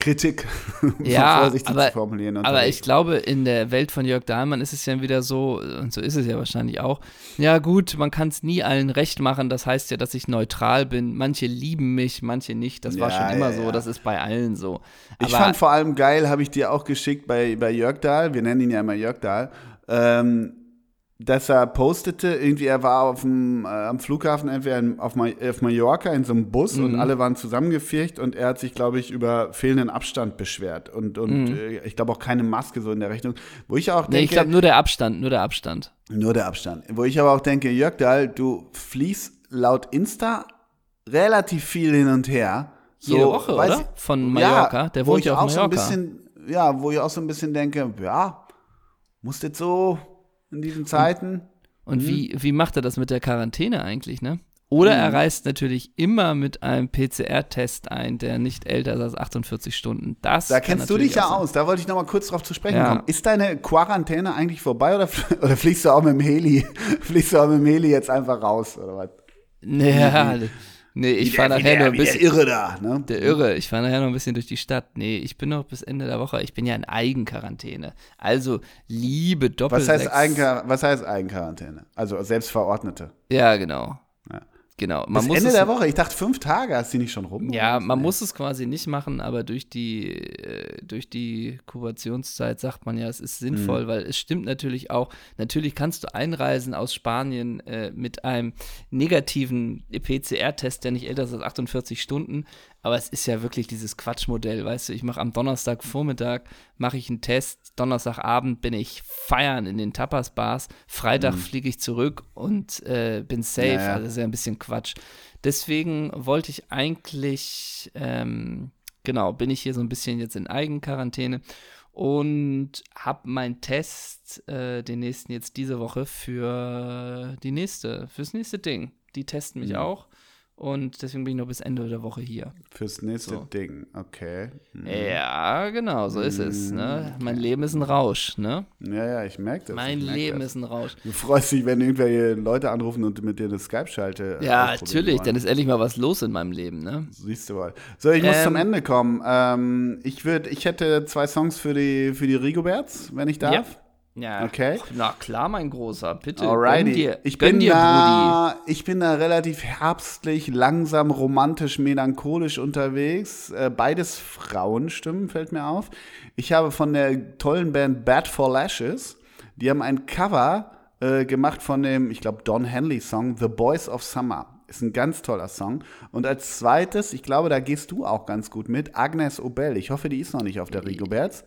Kritik, ja, vorsichtig aber, zu formulieren. Aber ich glaube, in der Welt von Jörg Dahlmann ist es ja wieder so, und so ist es ja wahrscheinlich auch, ja gut, man kann es nie allen recht machen, das heißt ja, dass ich neutral bin. Manche lieben mich, manche nicht, das war schon immer ja, so, ja. das ist bei allen so. Aber ich fand vor allem geil, habe ich dir auch geschickt bei, bei Jörg Dahl, wir nennen ihn ja immer Jörg Dahl, ähm, dass er postete, irgendwie er war auf dem, äh, am Flughafen entweder auf, Ma auf Mallorca in so einem Bus mhm. und alle waren zusammengefircht und er hat sich, glaube ich, über fehlenden Abstand beschwert und, und mhm. äh, ich glaube auch keine Maske so in der Richtung. Wo ich auch denke. Nee, ich glaube nur der Abstand, nur der Abstand. Nur der Abstand. Wo ich aber auch denke, Jörg Dahl, du fließt laut Insta relativ viel hin und her. So, Jede Woche, oder? Von Mallorca. Ja, der wohnt ja auf Mallorca. So ein bisschen, ja, wo ich auch so ein bisschen denke, ja, muss jetzt so in diesen Zeiten. Und, und mhm. wie, wie macht er das mit der Quarantäne eigentlich, ne? Oder mhm. er reist natürlich immer mit einem PCR-Test ein, der nicht älter ist als 48 Stunden. Das da kennst du dich ja aus. Da wollte ich noch mal kurz drauf zu sprechen ja. kommen. Ist deine Quarantäne eigentlich vorbei oder, oder fliegst du auch mit dem Heli? fliegst du auch mit dem Heli jetzt einfach raus oder was? Naja, Nee, ich fahre nachher der, noch ein bisschen. Der Irre da, ne? Der Irre. Ich fahre nachher noch ein bisschen durch die Stadt. Nee, ich bin noch bis Ende der Woche. Ich bin ja in Eigenquarantäne. Also, liebe Doppel. Was heißt, Eigenquar was heißt Eigenquarantäne? Also, selbstverordnete. Ja, genau. Genau. Man Bis Ende der Woche. Ich dachte, fünf Tage hast du nicht schon rum. Ja, man nee. muss es quasi nicht machen, aber durch die, äh, durch die Kubationszeit sagt man ja, es ist sinnvoll, mhm. weil es stimmt natürlich auch. Natürlich kannst du einreisen aus Spanien äh, mit einem negativen PCR-Test, der nicht älter ist als 48 Stunden, aber es ist ja wirklich dieses Quatschmodell, weißt du, ich mache am Donnerstagvormittag, mache ich einen Test, Donnerstagabend bin ich feiern in den Tapas-Bars, Freitag mhm. fliege ich zurück und äh, bin safe, ja, ja. also das ist ja ein bisschen Quatsch. Deswegen wollte ich eigentlich, ähm, genau, bin ich hier so ein bisschen jetzt in Eigenquarantäne und habe meinen Test, äh, den nächsten jetzt diese Woche für die nächste, fürs nächste Ding. Die testen mich mhm. auch. Und deswegen bin ich noch bis Ende der Woche hier. Fürs nächste so. Ding, okay. Hm. Ja, genau, so ist es. Ne? Mein Leben ist ein Rausch, ne? Ja, ja, ich merke das. Mein merk Leben das. ist ein Rausch. Du freust dich, wenn irgendwelche Leute anrufen und mit dir eine Skype-Schalte. Ja, natürlich, dann ist endlich mal was los in meinem Leben, ne? Siehst du mal. So, ich muss ähm, zum Ende kommen. Ähm, ich, würd, ich hätte zwei Songs für die, für die Rigoberts, wenn ich darf. Ja. Ja, okay. na klar, mein Großer, bitte. Alrighty. Gönn dir, ich, bin dir, da, ich bin da relativ herbstlich, langsam, romantisch, melancholisch unterwegs. Äh, beides Frauenstimmen, fällt mir auf. Ich habe von der tollen Band Bad for Lashes, die haben ein Cover äh, gemacht von dem, ich glaube, Don Henley Song The Boys of Summer. Ist ein ganz toller Song. Und als zweites, ich glaube, da gehst du auch ganz gut mit, Agnes Obel. Ich hoffe, die ist noch nicht auf der Rigoberts.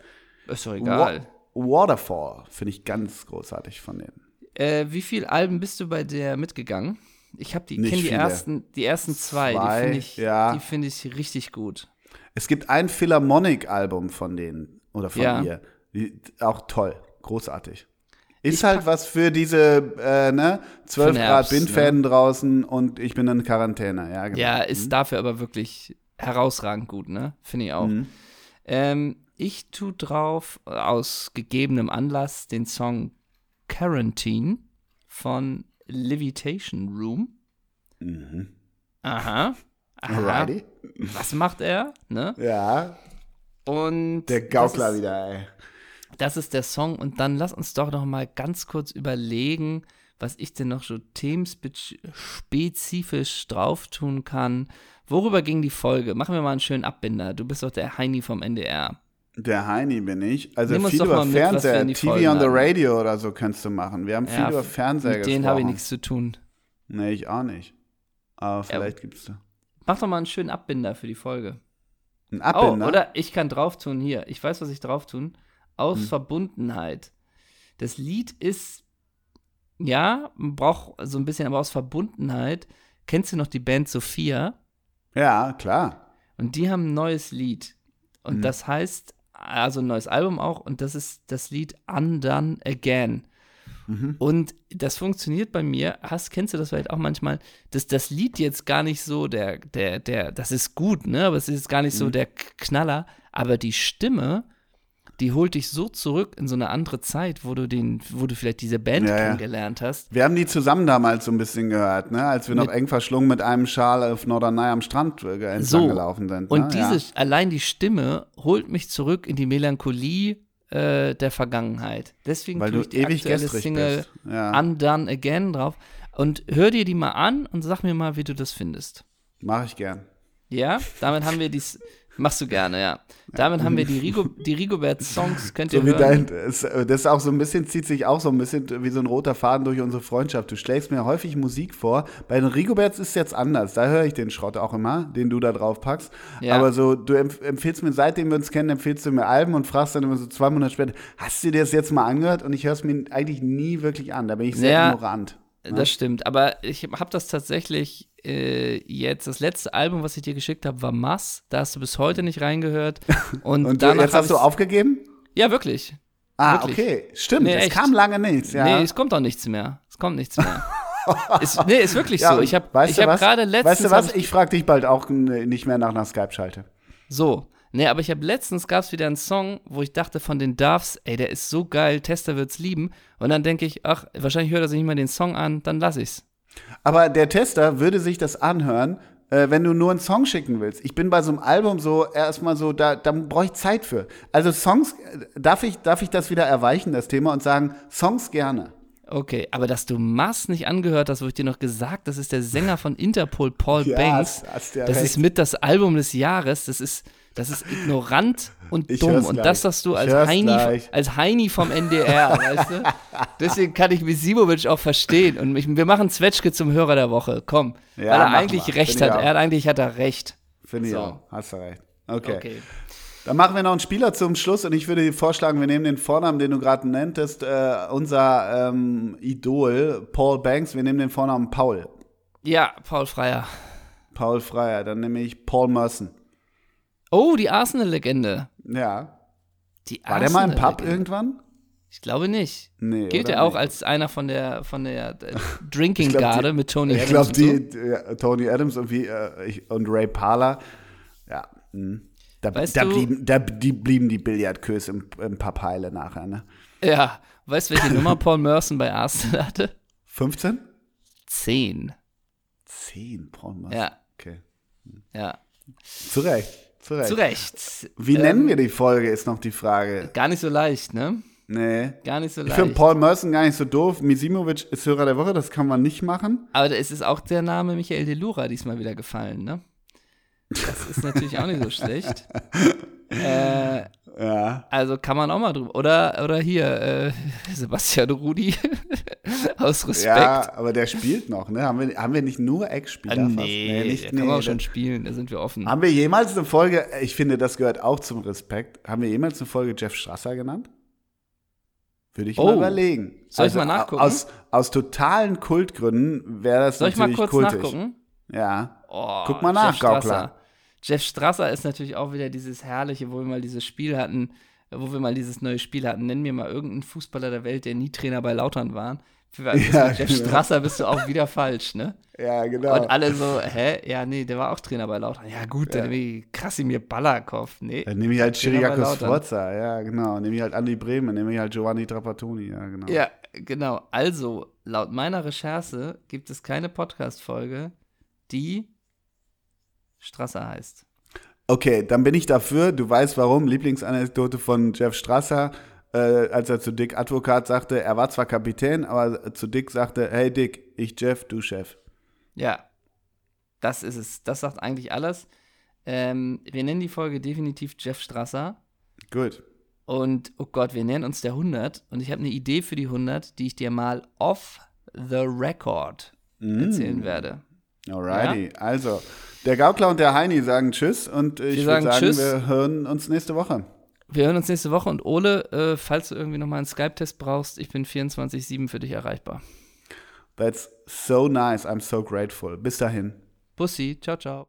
Ist doch egal. Wo Waterfall finde ich ganz großartig von denen. Äh, wie viele Alben bist du bei der mitgegangen? Ich habe die, kenne die ersten, die ersten zwei. zwei die finde ich, ja. find ich richtig gut. Es gibt ein Philharmonic-Album von denen oder von Ja. ihr. Die, auch toll, großartig. Ist Ich halt was für diese äh, ne, 12 Für den Grad Bindfäden draußen und ich bin in Quarantäne. Ja, genau. Ja, ist dafür aber wirklich herausragend gut, ne? Finde ich auch. Mhm. Ähm, ich tu drauf, aus gegebenem Anlass, den Song Quarantine von Levitation Room. Mhm. Aha. Aha. Alrighty. Was macht er? Ne? Ja, Und der Gaukler ist, wieder, ey. Das ist der Song. Und dann lass uns doch noch mal ganz kurz überlegen, was ich denn noch so themenspezifisch drauf tun kann. Worüber ging die Folge? Machen wir mal einen schönen Abbinder. Du bist doch der Heini vom NDR. Der Heini bin ich. Also Nimm viel über mit, Fernseher, TV Folgen on the. Radio oder so kannst du machen. Wir haben viel Ja, über Fernseher Mit denen gesprochen. habe ich nichts zu tun. Nee, ich auch nicht. Aber vielleicht gibt's da Mach doch mal einen schönen Abbinder für die Folge. Oh, Abbinder. oder ich kann drauf tun hier. Ich weiß, was ich drauf tun. Aus Hm. Verbundenheit. Das Lied ist, ja, man braucht so ein bisschen, aber aus Verbundenheit. Kennst du noch die Band Sophia? Ja, klar. Und die haben ein neues Lied. Und Mhm. das heißt, also ein neues Album auch, und das ist das Lied Undone Again. Mhm. Und das funktioniert bei mir. Hast, kennst du das vielleicht auch manchmal, dass das Lied jetzt gar nicht so der, der, der, das ist gut, ne? Aber es ist gar nicht so Mhm. der Knaller. Aber die Stimme, die holt dich so zurück in so eine andere Zeit, wo du den, wo du vielleicht diese Band Ja, ja. kennengelernt hast. Wir haben die zusammen damals so ein bisschen gehört, ne? als wir noch Mit- eng verschlungen mit einem Schal auf Norderney am Strand äh, entlang So. gelaufen sind. Und ne? diese, allein die Stimme holt mich zurück in die Melancholie äh, der Vergangenheit. Deswegen ja, weil tue du ich die ewig aktuelle Single. Ja, Undone Again drauf. Und hör dir die mal an und sag mir mal, wie du das findest. mache ich gern. Ja, damit haben wir dies. Machst du gerne, ja. Damit haben wir die, Rigo, die Rigobert-Songs, könnt ihr So hören. dein, das ist auch so ein bisschen, zieht sich auch so ein bisschen wie so ein roter Faden durch unsere Freundschaft. Du schlägst mir häufig Musik vor. Bei den Rigoberts ist es jetzt anders. Da höre ich den Schrott auch immer, den du da drauf packst. Ja. Aber so, du empf empfiehlst mir, seitdem wir uns kennen, empfiehlst du mir Alben und fragst dann immer so zwei Monate später, hast du dir das jetzt mal angehört? Und ich höre es mir eigentlich nie wirklich an. Da bin ich sehr Ja. ignorant. Das stimmt, aber ich habe das tatsächlich äh, jetzt, das letzte Album, was ich dir geschickt habe, war Mass. Da hast du bis heute nicht reingehört. Und, Und du, danach jetzt hast du aufgegeben? Ja, wirklich. Ah, Wirklich. okay. Stimmt, Nee, es echt. kam lange nichts. Ja. Nee, es kommt auch nichts mehr. Es kommt nichts mehr. ist, nee, ist wirklich Ja, so. Ich habe hab gerade letztens. Weißt du was? Ich, Ich frage dich bald auch nicht mehr nach einer Skype-Schalte. so. Nee, aber ich habe letztens gab es wieder einen Song, wo ich dachte von den Doves, ey, der ist so geil, Tester wird's lieben. Und dann denke ich, ach, wahrscheinlich hört er sich nicht mal den Song an, dann lass ich's. Aber der Tester würde sich das anhören, äh, wenn du nur einen Song schicken willst. Ich bin bei so einem Album so erstmal so, da, da brauche ich Zeit für. Also Songs, äh, darf ich, darf ich das wieder erweichen, das Thema, und sagen, Songs gerne. Okay, aber dass du Mass nicht angehört hast, wo ich dir noch gesagt, das ist der Sänger von Interpol, Paul Ja, Banks. hast- hast ja das recht. ist mit das Album des Jahres. Das ist, das ist ignorant und Ich dumm. Und das sagst du Ich als Heini, gleich. als Heini vom NDR, weißt du? Deswegen kann ich Misimovic auch verstehen. Und mich, wir machen Zwetschge zum Hörer der Woche. Komm. Ja, weil er eigentlich wir. recht Finde ich hat. Er hat eigentlich hat er recht. Finde ich So. auch. Hast du recht. Okay. Okay. Dann machen wir noch einen Spieler zum Schluss und ich würde dir vorschlagen, wir nehmen den Vornamen, den du gerade nenntest, äh, unser ähm, Idol, Paul Banks, wir nehmen den Vornamen Paul. Ja, Paul Freier. Paul Freier, dann nehme ich Paul Merson. Oh, die Arsenal-Legende. Ja. Die War der mal im Pub irgendwann? Ich glaube nicht. Nee. Gilt er auch als einer von der von der äh, Drinking Ich Garde mit Tony Ich Adams glaube, und die, ja, Tony Adams und, wie, äh, ich, und Ray Parler, ja, mh. da, Weißt da, du- blieben, da die blieben die Billardkös im, im Pub heile nachher, ne? Ja, weißt du, welche Nummer Paul Merson bei Arsenal hatte? 15? Zehn. 10, Paul Merson. Ja, Okay. ja. Zu Recht, zu Recht. Zu Recht. Wie Ähm, nennen wir die Folge, ist noch die Frage. Gar nicht so leicht, ne? Nee. Gar nicht so Ich leicht. finde Paul Merson gar nicht so doof. Misimovic ist Hörer der Woche, das kann man nicht machen. Aber es ist auch der Name Michael Delura diesmal wieder gefallen, ne? Das ist natürlich auch nicht so schlecht. Äh, Ja. also kann man auch mal drüber. Oder, oder hier, äh, Sebastian Rudi aus Respekt. Ja, aber der spielt noch, ne? Haben wir, haben wir nicht nur Ex-Spieler? Ah, fast? nee, nicht, der kann man auch schon spielen, da sind wir offen. Haben wir jemals eine Folge, ich finde, das gehört auch zum Respekt, haben wir jemals eine Folge Jeff Strasser genannt? Würde ich Oh. mal überlegen. Also Soll ich mal nachgucken? Aus, aus totalen Kultgründen wäre das Soll ich mal natürlich kurz kultig. nachgucken? Ja. Oh, Guck mal Jeff nach, Strasser. Jeff Strasser ist natürlich auch wieder dieses herrliche, wo wir mal dieses Spiel hatten, wo wir mal dieses neue Spiel hatten. Nenn mir mal irgendeinen Fußballer der Welt, der nie Trainer bei Lautern war. Für ja, Jeff genau. Strasser bist du auch wieder falsch, ne? Ja, genau. Und alle so, hä? Ja, nee, der war auch Trainer bei Lautern. Ja, gut, ja. dann nehme ich Krasimir Balakov. Nee. Dann nehme ich halt Chiriakos Forza, ja, genau. Nehme ich halt Andi Bremen, nehme ich halt Giovanni Trapattoni, ja, genau. Ja, genau. Also, laut meiner Recherche gibt es keine Podcast-Folge, die Strasser heißt. Okay, dann bin ich dafür. Du weißt warum. Lieblingsanekdote von Jeff Strasser, äh, als er zu Dick Advokat sagte, er war zwar Kapitän, aber zu Dick sagte, hey Dick, ich Jeff, du Chef. Ja, das ist es. Das sagt eigentlich alles. Ähm, wir nennen die Folge definitiv Jeff Strasser. Gut. Und, oh Gott, wir nennen uns der 100. Und ich habe eine Idee für die 100, die ich dir mal off the record mm. erzählen werde. Alrighty, ja? also der Gaukler und der Heini sagen Tschüss und ich würde sagen, tschüss. wir hören uns nächste Woche. Wir hören uns nächste Woche und Ole, äh, falls du irgendwie nochmal einen Skype-Test brauchst, ich bin 24-7 für dich erreichbar. That's so nice. I'm so grateful. Bis dahin. Bussi. Ciao, ciao.